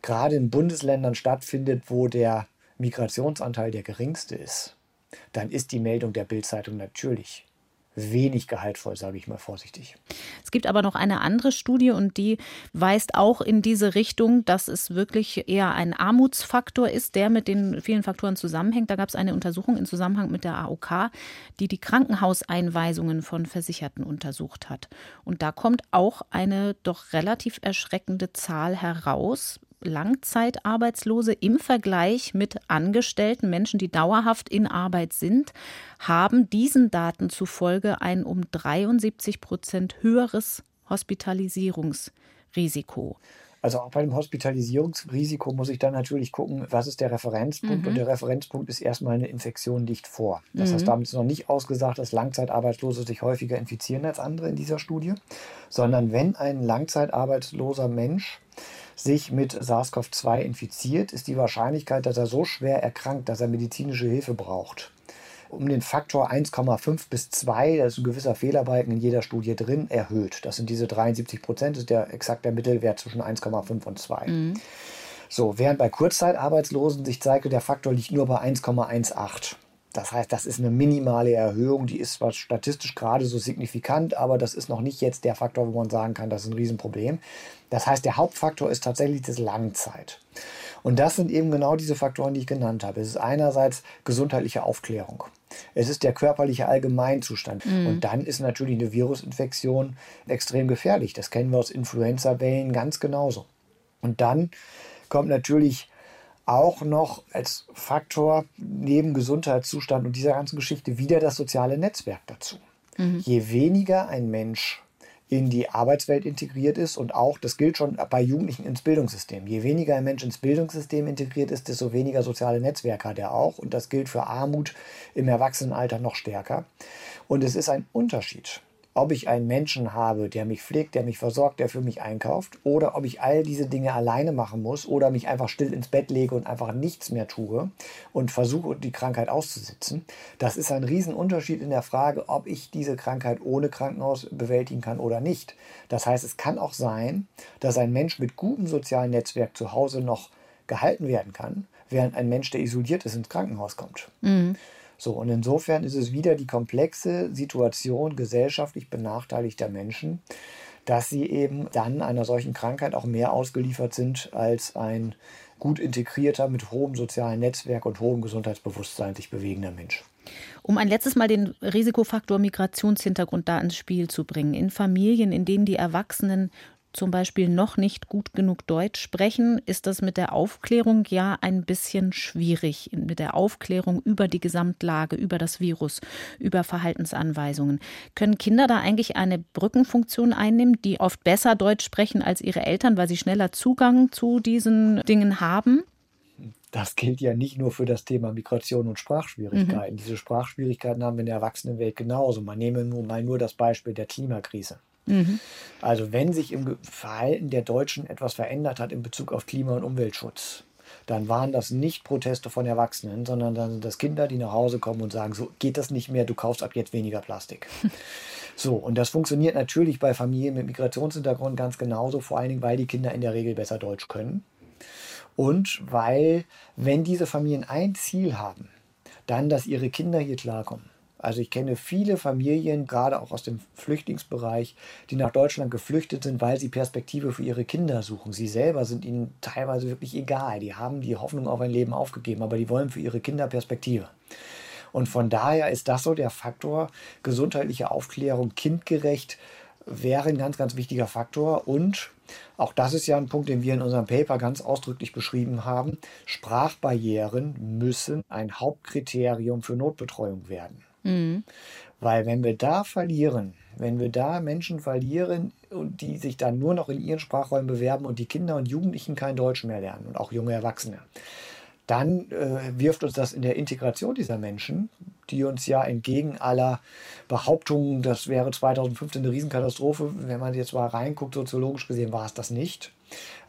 gerade in Bundesländern stattfindet, wo der Migrationsanteil der geringste ist, dann ist die Meldung der Bildzeitung natürlich wenig gehaltvoll, sage ich mal vorsichtig. Es gibt aber noch eine andere Studie und die weist auch in diese Richtung, dass es wirklich eher ein Armutsfaktor ist, der mit den vielen Faktoren zusammenhängt. Da gab es eine Untersuchung im Zusammenhang mit der AOK, die die Krankenhauseinweisungen von Versicherten untersucht hat. Und da kommt auch eine doch relativ erschreckende Zahl heraus. Langzeitarbeitslose im Vergleich mit Angestellten, Menschen, die dauerhaft in Arbeit sind, haben diesen Daten zufolge ein um 73 Prozent höheres Hospitalisierungsrisiko. Also auch bei dem Hospitalisierungsrisiko muss ich dann natürlich gucken, was ist der Referenzpunkt. Mhm. Und der Referenzpunkt ist erstmal eine Infektion liegt vor. Das mhm. heißt, damit ist noch nicht ausgesagt, dass Langzeitarbeitslose sich häufiger infizieren als andere in dieser Studie, sondern wenn ein langzeitarbeitsloser Mensch sich mit SARS-CoV-2 infiziert, ist die Wahrscheinlichkeit, dass er so schwer erkrankt, dass er medizinische Hilfe braucht, um den Faktor 1,5 bis 2, da ist ein gewisser Fehlerbalken in jeder Studie drin, erhöht. Das sind diese 73 Prozent, das ist der exakt der Mittelwert zwischen 1,5 und 2. Mhm. So, während bei Kurzzeitarbeitslosen sich zeigte, der Faktor liegt nur bei 1,18. Das heißt, das ist eine minimale Erhöhung, die ist zwar statistisch gerade so signifikant, aber das ist noch nicht jetzt der Faktor, wo man sagen kann, das ist ein Riesenproblem. Das heißt, der Hauptfaktor ist tatsächlich das Langzeit. Und das sind eben genau diese Faktoren, die ich genannt habe. Es ist einerseits gesundheitliche Aufklärung. Es ist der körperliche Allgemeinzustand. Mhm. Und dann ist natürlich eine Virusinfektion extrem gefährlich. Das kennen wir aus Influenza-Wellen ganz genauso. Und dann kommt natürlich auch noch als Faktor neben Gesundheitszustand und dieser ganzen Geschichte wieder das soziale Netzwerk dazu. Mhm. Je weniger ein Mensch in die Arbeitswelt integriert ist und auch, das gilt schon bei Jugendlichen ins Bildungssystem. Je weniger ein Mensch ins Bildungssystem integriert ist, desto weniger soziale Netzwerke hat er auch. Und das gilt für Armut im Erwachsenenalter noch stärker. Und es ist ein Unterschied, ob ich einen Menschen habe, der mich pflegt, der mich versorgt, der für mich einkauft, oder ob ich all diese Dinge alleine machen muss oder mich einfach still ins Bett lege und einfach nichts mehr tue und versuche, die Krankheit auszusitzen. Das ist ein Riesenunterschied in der Frage, ob ich diese Krankheit ohne Krankenhaus bewältigen kann oder nicht. Das heißt, es kann auch sein, dass ein Mensch mit gutem sozialen Netzwerk zu Hause noch gehalten werden kann, während ein Mensch, der isoliert ist, ins Krankenhaus kommt. Mhm. So, und insofern ist es wieder die komplexe Situation gesellschaftlich benachteiligter Menschen, dass sie eben dann einer solchen Krankheit auch mehr ausgeliefert sind als ein gut integrierter, mit hohem sozialen Netzwerk und hohem Gesundheitsbewusstsein sich bewegender Mensch. Um ein letztes Mal den Risikofaktor Migrationshintergrund da ins Spiel zu bringen, in Familien, in denen die Erwachsenen zum Beispiel noch nicht gut genug Deutsch sprechen, ist das mit der Aufklärung ja ein bisschen schwierig. Mit der Aufklärung über die Gesamtlage, über das Virus, über Verhaltensanweisungen. Können Kinder da eigentlich eine Brückenfunktion einnehmen, die oft besser Deutsch sprechen als ihre Eltern, weil sie schneller Zugang zu diesen Dingen haben? Das gilt ja nicht nur für das Thema Migration und Sprachschwierigkeiten. Mhm. Diese Sprachschwierigkeiten haben wir in der Erwachsenenwelt genauso. Man nehme nun mal nur das Beispiel der Klimakrise. Mhm. Also wenn sich im Verhalten der Deutschen etwas verändert hat in Bezug auf Klima- und Umweltschutz, dann waren das nicht Proteste von Erwachsenen, sondern dann sind das Kinder, die nach Hause kommen und sagen, so geht das nicht mehr, du kaufst ab jetzt weniger Plastik. so, und das funktioniert natürlich bei Familien mit Migrationshintergrund ganz genauso, vor allen Dingen, weil die Kinder in der Regel besser Deutsch können. Und weil, wenn diese Familien ein Ziel haben, dann, dass ihre Kinder hier klarkommen, also ich kenne viele Familien, gerade auch aus dem Flüchtlingsbereich, die nach Deutschland geflüchtet sind, weil sie Perspektive für ihre Kinder suchen. Sie selber sind ihnen teilweise wirklich egal. Die haben die Hoffnung auf ein Leben aufgegeben, aber die wollen für ihre Kinder Perspektive. Und von daher ist das so der Faktor gesundheitliche Aufklärung, kindgerecht wäre ein ganz, ganz wichtiger Faktor. Und auch das ist ja ein Punkt, den wir in unserem Paper ganz ausdrücklich beschrieben haben. Sprachbarrieren müssen ein Hauptkriterium für Notbetreuung werden. Mhm. Weil wenn wir da verlieren, wenn wir da Menschen verlieren und die sich dann nur noch in ihren Sprachräumen bewerben und die Kinder und Jugendlichen kein Deutsch mehr lernen und auch junge Erwachsene, dann äh, wirft uns das in der Integration dieser Menschen, die uns ja entgegen aller Behauptungen, das wäre 2015 eine Riesenkatastrophe, wenn man jetzt mal reinguckt, soziologisch gesehen war es das nicht.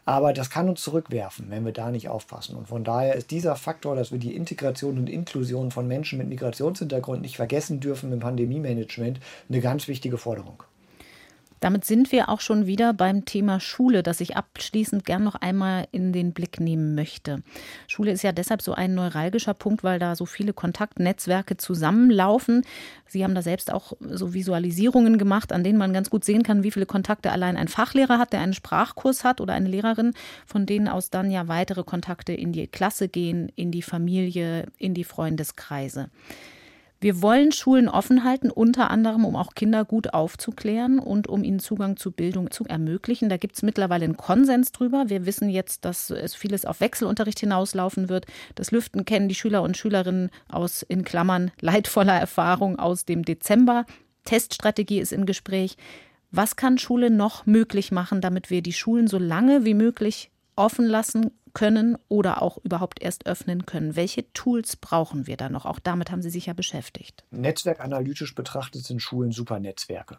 Aber das kann uns zurückwerfen, wenn wir da nicht aufpassen. Und von daher ist dieser Faktor, dass wir die Integration und Inklusion von Menschen mit Migrationshintergrund nicht vergessen dürfen im Pandemie-Management, eine ganz wichtige Forderung. Damit sind wir auch schon wieder beim Thema Schule, das ich abschließend gern noch einmal in den Blick nehmen möchte. Schule ist ja deshalb so ein neuralgischer Punkt, weil da so viele Kontaktnetzwerke zusammenlaufen. Sie haben da selbst auch so Visualisierungen gemacht, an denen man ganz gut sehen kann, wie viele Kontakte allein ein Fachlehrer hat, der einen Sprachkurs hat oder eine Lehrerin, von denen aus dann ja weitere Kontakte in die Klasse gehen, in die Familie, in die Freundeskreise. Wir wollen Schulen offen halten, unter anderem, um auch Kinder gut aufzuklären und um ihnen Zugang zu Bildung zu ermöglichen. Da gibt es mittlerweile einen Konsens drüber. Wir wissen jetzt, dass es vieles auf Wechselunterricht hinauslaufen wird. Das Lüften kennen die Schüler und Schülerinnen aus, in Klammern, leidvoller Erfahrung aus dem Dezember. Teststrategie ist im Gespräch. Was kann Schule noch möglich machen, damit wir die Schulen so lange wie möglich offen lassen können oder auch überhaupt erst öffnen können. Welche Tools brauchen wir da noch? Auch damit haben Sie sich ja beschäftigt. Netzwerkanalytisch betrachtet sind Schulen super Netzwerke.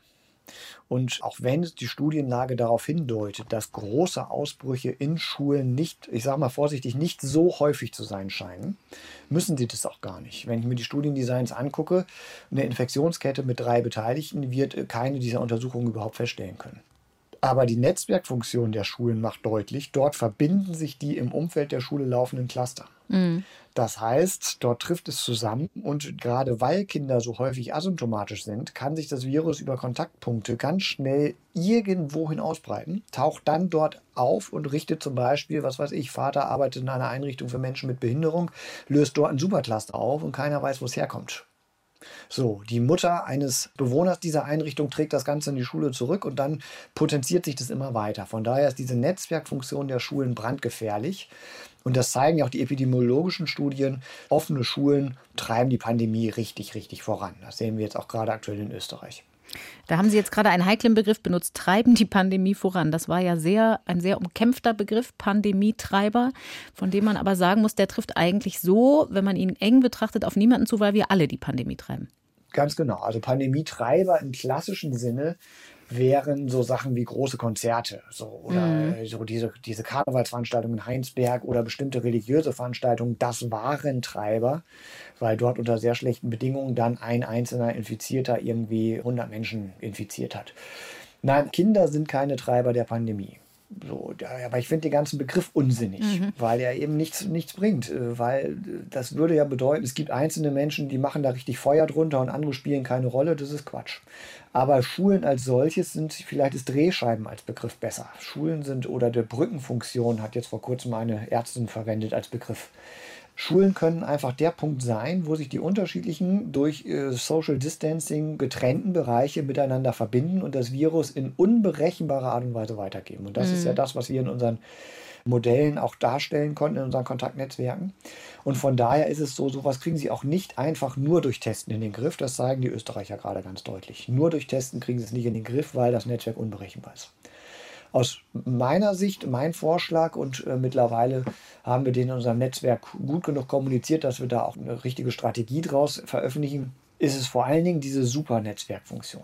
Und auch wenn die Studienlage darauf hindeutet, dass große Ausbrüche in Schulen nicht, ich sage mal vorsichtig, nicht so häufig zu sein scheinen, müssen sie das auch gar nicht. Wenn ich mir die Studiendesigns angucke, eine Infektionskette mit drei Beteiligten wird keine dieser Untersuchungen überhaupt feststellen können. Aber die Netzwerkfunktion der Schulen macht deutlich, dort verbinden sich die im Umfeld der Schule laufenden Cluster. Mhm. Das heißt, dort trifft es zusammen und gerade weil Kinder so häufig asymptomatisch sind, kann sich das Virus über Kontaktpunkte ganz schnell irgendwohin ausbreiten, taucht dann dort auf und richtet zum Beispiel, was weiß ich, Vater arbeitet in einer Einrichtung für Menschen mit Behinderung, löst dort einen Supercluster auf und keiner weiß, wo es herkommt. So, die Mutter eines Bewohners dieser Einrichtung trägt das Ganze in die Schule zurück und dann potenziert sich das immer weiter. Von daher ist diese Netzwerkfunktion der Schulen brandgefährlich. Und das zeigen ja auch die epidemiologischen Studien. Offene Schulen treiben die Pandemie richtig, richtig voran. Das sehen wir jetzt auch gerade aktuell in Österreich. Da haben Sie jetzt gerade einen heiklen Begriff benutzt, treiben die Pandemie voran. Das war ja sehr, ein sehr umkämpfter Begriff, Pandemietreiber, von dem man aber sagen muss, der trifft eigentlich so, wenn man ihn eng betrachtet, auf niemanden zu, weil wir alle die Pandemie treiben. Ganz genau. Also Pandemietreiber im klassischen Sinne wären so Sachen wie große Konzerte so, oder mhm. so diese, diese Karnevalsveranstaltungen in Heinsberg oder bestimmte religiöse Veranstaltungen, das waren Treiber, weil dort unter sehr schlechten Bedingungen dann ein einzelner Infizierter irgendwie 100 Menschen infiziert hat. Nein, Kinder sind keine Treiber der Pandemie. So, aber ich finde den ganzen Begriff unsinnig, mhm. weil er eben nichts, nichts bringt. Äh, weil das würde ja bedeuten, es gibt einzelne Menschen, die machen da richtig Feuer drunter und andere spielen keine Rolle. Das ist Quatsch. Aber Schulen als solches sind, vielleicht ist Drehscheiben als Begriff besser. Schulen sind oder der Brückenfunktion hat jetzt vor kurzem eine Ärztin verwendet als Begriff. Schulen können einfach der Punkt sein, wo sich die unterschiedlichen durch äh, Social Distancing getrennten Bereiche miteinander verbinden und das Virus in unberechenbarer Art und Weise weitergeben. Und das mhm. ist ja mhm. das, was wir in unseren Modellen auch darstellen konnten in unseren Kontaktnetzwerken. Und von daher ist es so, sowas kriegen sie auch nicht einfach nur durch Testen in den Griff. Das zeigen die Österreicher gerade ganz deutlich. Nur durch Testen kriegen sie es nicht in den Griff, weil das Netzwerk unberechenbar ist. Aus meiner Sicht, mein Vorschlag und äh, mittlerweile haben wir den in unserem Netzwerk gut genug kommuniziert, dass wir da auch eine richtige Strategie draus veröffentlichen, ist es vor allen Dingen diese Super-Netzwerkfunktion.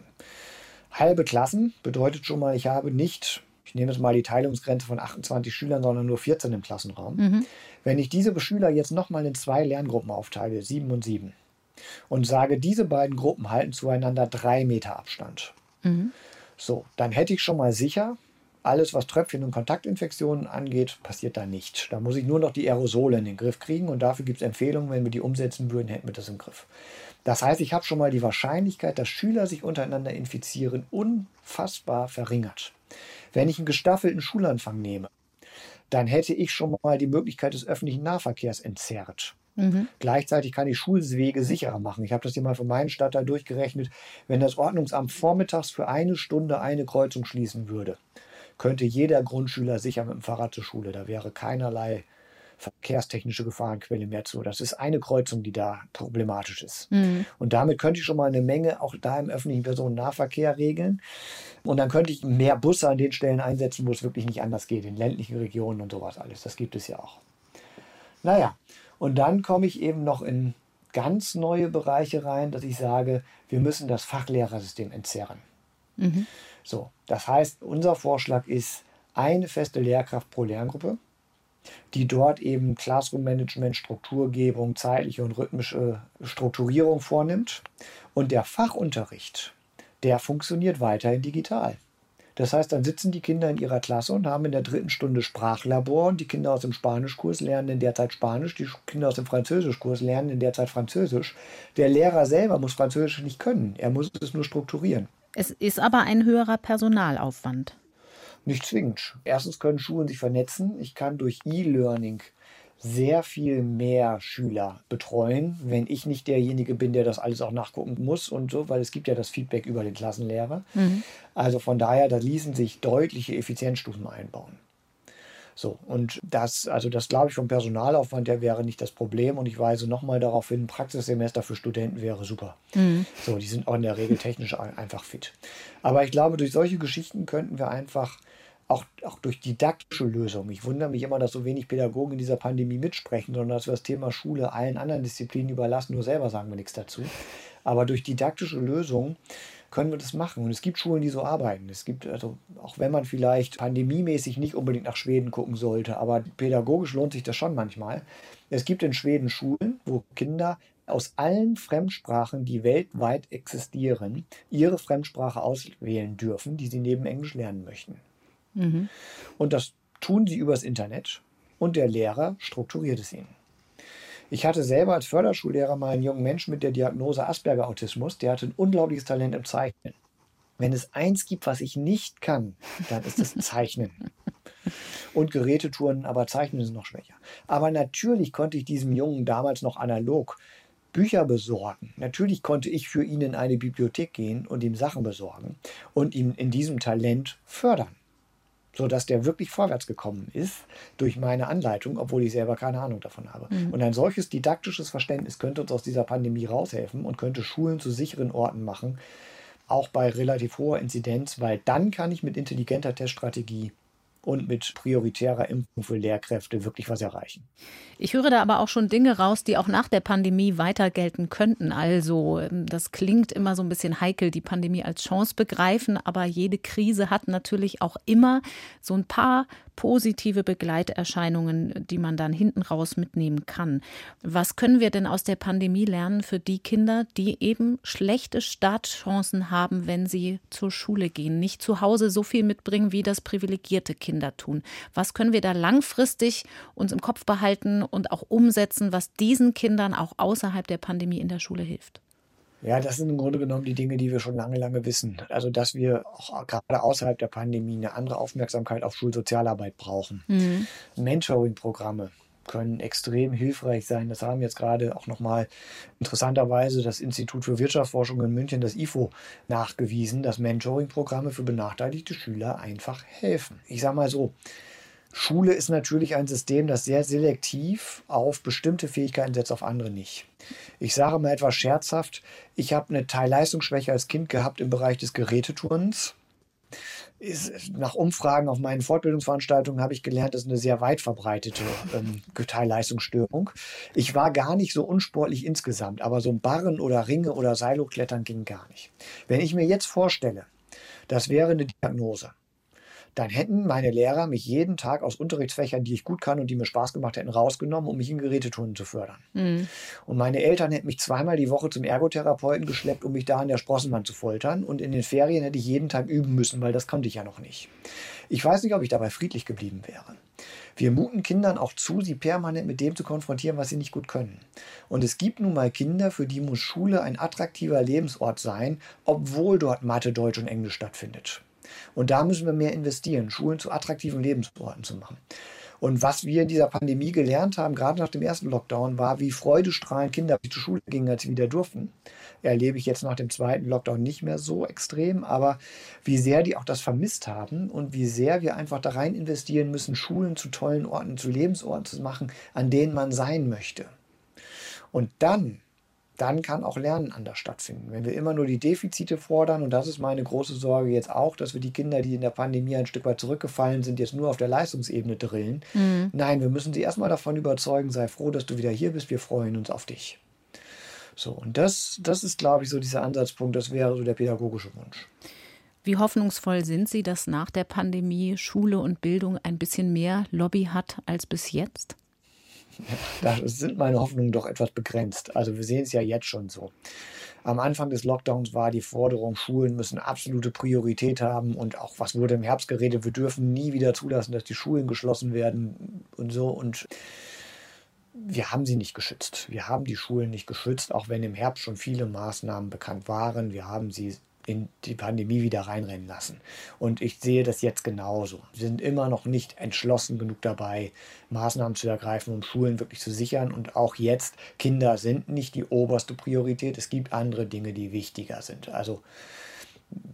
Halbe Klassen bedeutet schon mal, ich habe nicht, ich nehme jetzt mal die Teilungsgrenze von 28 Schülern, sondern nur 14 im Klassenraum. Mhm. Wenn ich diese Schüler jetzt nochmal in zwei Lerngruppen aufteile, sieben und sieben, und sage, diese beiden Gruppen halten zueinander drei Meter Abstand. Mhm. So, dann hätte ich schon mal sicher, alles, was Tröpfchen und Kontaktinfektionen angeht, passiert da nicht. Da muss ich nur noch die Aerosole in den Griff kriegen und dafür gibt es Empfehlungen, wenn wir die umsetzen würden, hätten wir das im Griff. Das heißt, ich habe schon mal die Wahrscheinlichkeit, dass Schüler sich untereinander infizieren, unfassbar verringert. Wenn ich einen gestaffelten Schulanfang nehme, dann hätte ich schon mal die Möglichkeit des öffentlichen Nahverkehrs entzerrt. Mhm. Gleichzeitig kann ich Schulwege sicherer machen. Ich habe das hier mal für meinen Stadtteil durchgerechnet. Wenn das Ordnungsamt vormittags für eine Stunde eine Kreuzung schließen würde, könnte jeder Grundschüler sicher mit dem Fahrrad zur Schule. Da wäre keinerlei verkehrstechnische Gefahrenquelle mehr zu. Das ist eine Kreuzung, die da problematisch ist. Mhm. Und damit könnte ich schon mal eine Menge auch da im öffentlichen Personennahverkehr regeln. Und dann könnte ich mehr Busse an den Stellen einsetzen, wo es wirklich nicht anders geht, in ländlichen Regionen und sowas alles. Das gibt es ja auch. Naja, und dann komme ich eben noch in ganz neue Bereiche rein, dass ich sage, wir müssen das Fachlehrersystem entzerren. Mhm. So, das heißt, unser Vorschlag ist eine feste Lehrkraft pro Lerngruppe, die dort eben Classroom-Management, Strukturgebung, zeitliche und rhythmische Strukturierung vornimmt. Und der Fachunterricht, der funktioniert weiterhin digital. Das heißt, dann sitzen die Kinder in ihrer Klasse und haben in der dritten Stunde Sprachlabor und die Kinder aus dem Spanischkurs lernen in der Zeit Spanisch, die Kinder aus dem Französischkurs lernen in der Zeit Französisch. Der Lehrer selber muss Französisch nicht können, er muss es nur strukturieren. Es ist aber ein höherer Personalaufwand. Nicht zwingend. Erstens können Schulen sich vernetzen. Ich kann durch E-Learning sehr viel mehr Schüler betreuen, wenn ich nicht derjenige bin, der das alles auch nachgucken muss und so, weil es gibt ja das Feedback über den Klassenlehrer. Mhm. Also von daher, da ließen sich deutliche Effizienzstufen einbauen. So, und das, also das glaube ich vom Personalaufwand der wäre nicht das Problem. Und ich weise nochmal darauf hin, ein Praxissemester für Studenten wäre super. Mhm. So, die sind auch in der Regel technisch einfach fit. Aber ich glaube, durch solche Geschichten könnten wir einfach auch, auch durch didaktische Lösungen. Ich wundere mich immer, dass so wenig Pädagogen in dieser Pandemie mitsprechen, sondern dass wir das Thema Schule allen anderen Disziplinen überlassen, nur selber sagen wir nichts dazu. Aber durch didaktische Lösungen können wir das machen. Und es gibt Schulen, die so arbeiten. Es gibt, also, auch wenn man vielleicht pandemiemäßig nicht unbedingt nach Schweden gucken sollte, aber pädagogisch lohnt sich das schon manchmal. Es gibt in Schweden Schulen, wo Kinder aus allen Fremdsprachen, die weltweit existieren, ihre Fremdsprache auswählen dürfen, die sie neben Englisch lernen möchten. Mhm. Und das tun sie übers Internet und der Lehrer strukturiert es ihnen. Ich hatte selber als Förderschullehrer mal einen jungen Menschen mit der Diagnose Asperger-Autismus, der hatte ein unglaubliches Talent im Zeichnen. Wenn es eins gibt, was ich nicht kann, dann ist es Zeichnen. Und Gerätetouren, aber Zeichnen ist noch schwächer. Aber natürlich konnte ich diesem Jungen damals noch analog Bücher besorgen. Natürlich konnte ich für ihn in eine Bibliothek gehen und ihm Sachen besorgen und ihn in diesem Talent fördern sodass der wirklich vorwärts gekommen ist durch meine Anleitung, obwohl ich selber keine Ahnung davon habe. Mhm. Und ein solches didaktisches Verständnis könnte uns aus dieser Pandemie raushelfen und könnte Schulen zu sicheren Orten machen, auch bei relativ hoher Inzidenz, weil dann kann ich mit intelligenter Teststrategie und mit prioritärer Impfung für Lehrkräfte wirklich was erreichen. Ich höre da aber auch schon Dinge raus, die auch nach der Pandemie weiter gelten könnten. Also ähm, das klingt immer so ein bisschen heikel, die Pandemie als Chance begreifen, aber jede Krise hat natürlich auch immer so ein paar positive Begleiterscheinungen, die man dann hinten raus mitnehmen kann. Was können wir denn aus der Pandemie lernen für die Kinder, die eben schlechte Startchancen haben, wenn sie zur Schule gehen, nicht zu Hause so viel mitbringen, wie das privilegierte Kinder tun? Was können wir da langfristig uns im Kopf behalten und auch umsetzen, was diesen Kindern auch außerhalb der Pandemie in der Schule hilft? Ja, das sind im Grunde genommen die Dinge, die wir schon lange, lange wissen. Also, dass wir auch gerade außerhalb der Pandemie eine andere Aufmerksamkeit auf Schulsozialarbeit brauchen. Mhm. Mentoring-Programme können extrem hilfreich sein. Das haben jetzt gerade auch nochmal interessanterweise das Institut für Wirtschaftsforschung in München, das IFO, nachgewiesen, dass Mentoring-Programme für benachteiligte Schüler einfach helfen. Ich sage mal so, Schule ist natürlich ein System, das sehr selektiv auf bestimmte Fähigkeiten setzt, auf andere nicht. Ich sage mal etwas scherzhaft, ich habe eine Teilleistungsschwäche als Kind gehabt im Bereich des Geräteturns. Nach Umfragen auf meinen Fortbildungsveranstaltungen habe ich gelernt, ist eine sehr weit verbreitete ähm, Teilleistungsstörung. Ich war gar nicht so unsportlich insgesamt, aber so ein Barren oder Ringe oder Seilo klettern ging gar nicht. Wenn ich mir jetzt vorstelle, das wäre eine Diagnose dann hätten meine Lehrer mich jeden Tag aus Unterrichtsfächern, die ich gut kann und die mir Spaß gemacht hätten, rausgenommen, um mich in Geräteturnen zu fördern. Mhm. Und meine Eltern hätten mich zweimal die Woche zum Ergotherapeuten geschleppt, um mich da an der Sprossenwand zu foltern. Und in den Ferien hätte ich jeden Tag üben müssen, weil das konnte ich ja noch nicht. Ich weiß nicht, ob ich dabei friedlich geblieben wäre. Wir muten Kindern auch zu, sie permanent mit dem zu konfrontieren, was sie nicht gut können. Und es gibt nun mal Kinder, für die muss Schule ein attraktiver Lebensort sein, obwohl dort Mathe, Deutsch und Englisch stattfindet. Und da müssen wir mehr investieren, Schulen zu attraktiven Lebensorten zu machen. Und was wir in dieser Pandemie gelernt haben, gerade nach dem ersten Lockdown, war, wie freudestrahlend Kinder zur Schule gingen, als sie wieder durften. Erlebe ich jetzt nach dem zweiten Lockdown nicht mehr so extrem, aber wie sehr die auch das vermisst haben und wie sehr wir einfach da rein investieren müssen, Schulen zu tollen Orten, zu Lebensorten zu machen, an denen man sein möchte. Und dann dann kann auch Lernen anders stattfinden. Wenn wir immer nur die Defizite fordern, und das ist meine große Sorge jetzt auch, dass wir die Kinder, die in der Pandemie ein Stück weit zurückgefallen sind, jetzt nur auf der Leistungsebene drillen. Mhm. Nein, wir müssen sie erstmal davon überzeugen, sei froh, dass du wieder hier bist, wir freuen uns auf dich. So, und das, das ist, glaube ich, so dieser Ansatzpunkt, das wäre so der pädagogische Wunsch. Wie hoffnungsvoll sind Sie, dass nach der Pandemie Schule und Bildung ein bisschen mehr Lobby hat als bis jetzt? Da sind meine Hoffnungen doch etwas begrenzt. Also wir sehen es ja jetzt schon so. Am Anfang des Lockdowns war die Forderung, Schulen müssen absolute Priorität haben und auch was wurde im Herbst geredet, wir dürfen nie wieder zulassen, dass die Schulen geschlossen werden und so. Und wir haben sie nicht geschützt. Wir haben die Schulen nicht geschützt, auch wenn im Herbst schon viele Maßnahmen bekannt waren. Wir haben sie in die Pandemie wieder reinrennen lassen. Und ich sehe das jetzt genauso. Wir sind immer noch nicht entschlossen genug dabei, Maßnahmen zu ergreifen, um Schulen wirklich zu sichern. Und auch jetzt, Kinder sind nicht die oberste Priorität. Es gibt andere Dinge, die wichtiger sind. Also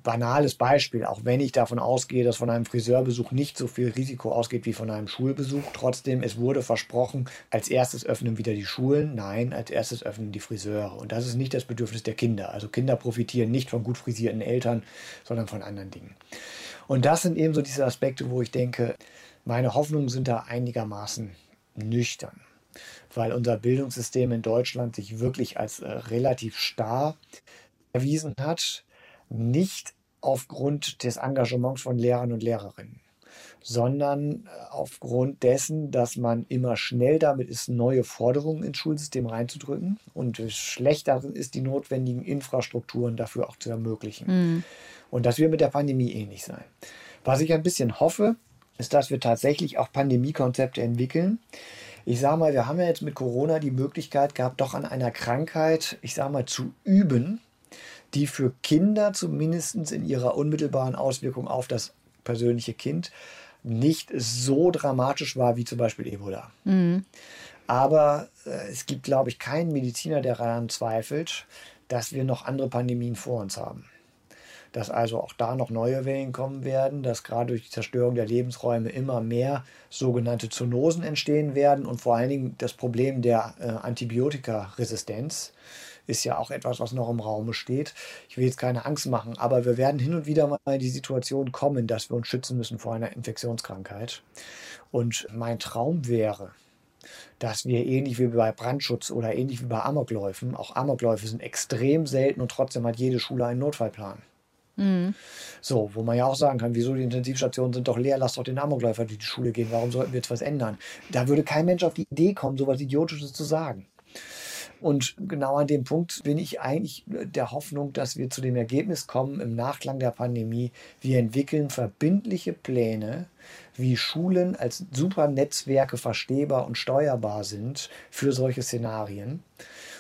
banales Beispiel, auch wenn ich davon ausgehe, dass von einem Friseurbesuch nicht so viel Risiko ausgeht wie von einem Schulbesuch, trotzdem, es wurde versprochen, als erstes öffnen wieder die Schulen, nein, als erstes öffnen die Friseure. Und das ist nicht das Bedürfnis der Kinder. Also Kinder profitieren nicht von gut frisierten Eltern, sondern von anderen Dingen. Und das sind eben so diese Aspekte, wo ich denke, meine Hoffnungen sind da einigermaßen nüchtern, weil unser Bildungssystem in Deutschland sich wirklich als äh, relativ starr erwiesen hat nicht aufgrund des Engagements von Lehrern und Lehrerinnen, sondern äh, aufgrund dessen, dass man immer schnell damit ist, neue Forderungen ins Schulsystem reinzudrücken und schlechter ist, die notwendigen Infrastrukturen dafür auch zu ermöglichen. Mhm. Und das wird mit der Pandemie ähnlich sein. Was ich ein bisschen hoffe, ist, dass wir tatsächlich auch Pandemiekonzepte entwickeln. Ich sage mal, wir haben ja jetzt mit Corona die Möglichkeit gehabt, doch an einer Krankheit, ich sage mal, zu üben, die für Kinder zumindest in ihrer unmittelbaren Auswirkung auf das persönliche Kind nicht so dramatisch war wie zum Beispiel Ebola. Mhm. Aber äh, es gibt, glaube ich, keinen Mediziner, der daran zweifelt, dass wir noch andere Pandemien vor uns haben. Dass also auch da noch neue Wellen kommen werden, dass gerade durch die Zerstörung der Lebensräume immer mehr sogenannte Zoonosen entstehen werden und vor allen Dingen das Problem der äh, Antibiotikaresistenz ist ja auch etwas, was noch im Raum steht. Ich will jetzt keine Angst machen, aber wir werden hin und wieder mal in die Situation kommen, dass wir uns schützen müssen vor einer Infektionskrankheit. Und mein Traum wäre, dass wir ähnlich wie bei Brandschutz oder ähnlich wie bei Amokläufen, auch Amokläufe sind extrem selten und trotzdem hat jede Schule einen Notfallplan. Mhm. So, wo man ja auch sagen kann, wieso die Intensivstationen sind doch leer, lass doch den Amokläufer durch die Schule gehen, warum sollten wir jetzt was ändern? Da würde kein Mensch auf die Idee kommen, so was Idiotisches zu sagen. Und genau an dem Punkt bin ich eigentlich der Hoffnung, dass wir zu dem Ergebnis kommen im Nachklang der Pandemie. Wir entwickeln verbindliche Pläne, wie Schulen als super Netzwerke verstehbar und steuerbar sind für solche Szenarien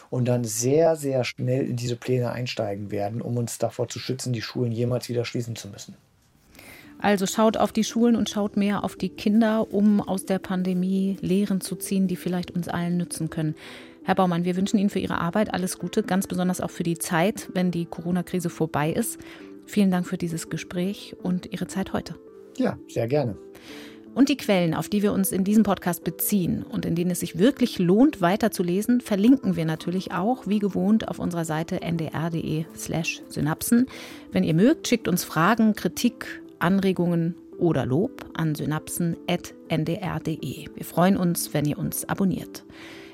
und dann sehr, sehr schnell in diese Pläne einsteigen werden, um uns davor zu schützen, die Schulen jemals wieder schließen zu müssen. Also schaut auf die Schulen und schaut mehr auf die Kinder, um aus der Pandemie Lehren zu ziehen, die vielleicht uns allen nützen können. Herr Baumann, wir wünschen Ihnen für Ihre Arbeit alles Gute, ganz besonders auch für die Zeit, wenn die Corona-Krise vorbei ist. Vielen Dank für dieses Gespräch und Ihre Zeit heute. Ja, sehr gerne. Und die Quellen, auf die wir uns in diesem Podcast beziehen und in denen es sich wirklich lohnt, weiterzulesen, verlinken wir natürlich auch, wie gewohnt, auf unserer Seite ndr.de/slash synapsen. Wenn ihr mögt, schickt uns Fragen, Kritik, Anregungen oder Lob an synapsen.ndr.de. Wir freuen uns, wenn ihr uns abonniert.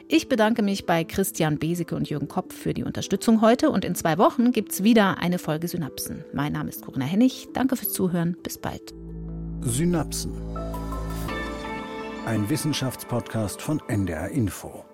Ich bedanke mich bei Christian Beseke und Jürgen Kopp für die Unterstützung heute und in zwei Wochen gibt es wieder eine Folge Synapsen. Mein Name ist Corinna Hennig. Danke fürs Zuhören. Bis bald. Synapsen. Ein Wissenschaftspodcast von NDR Info.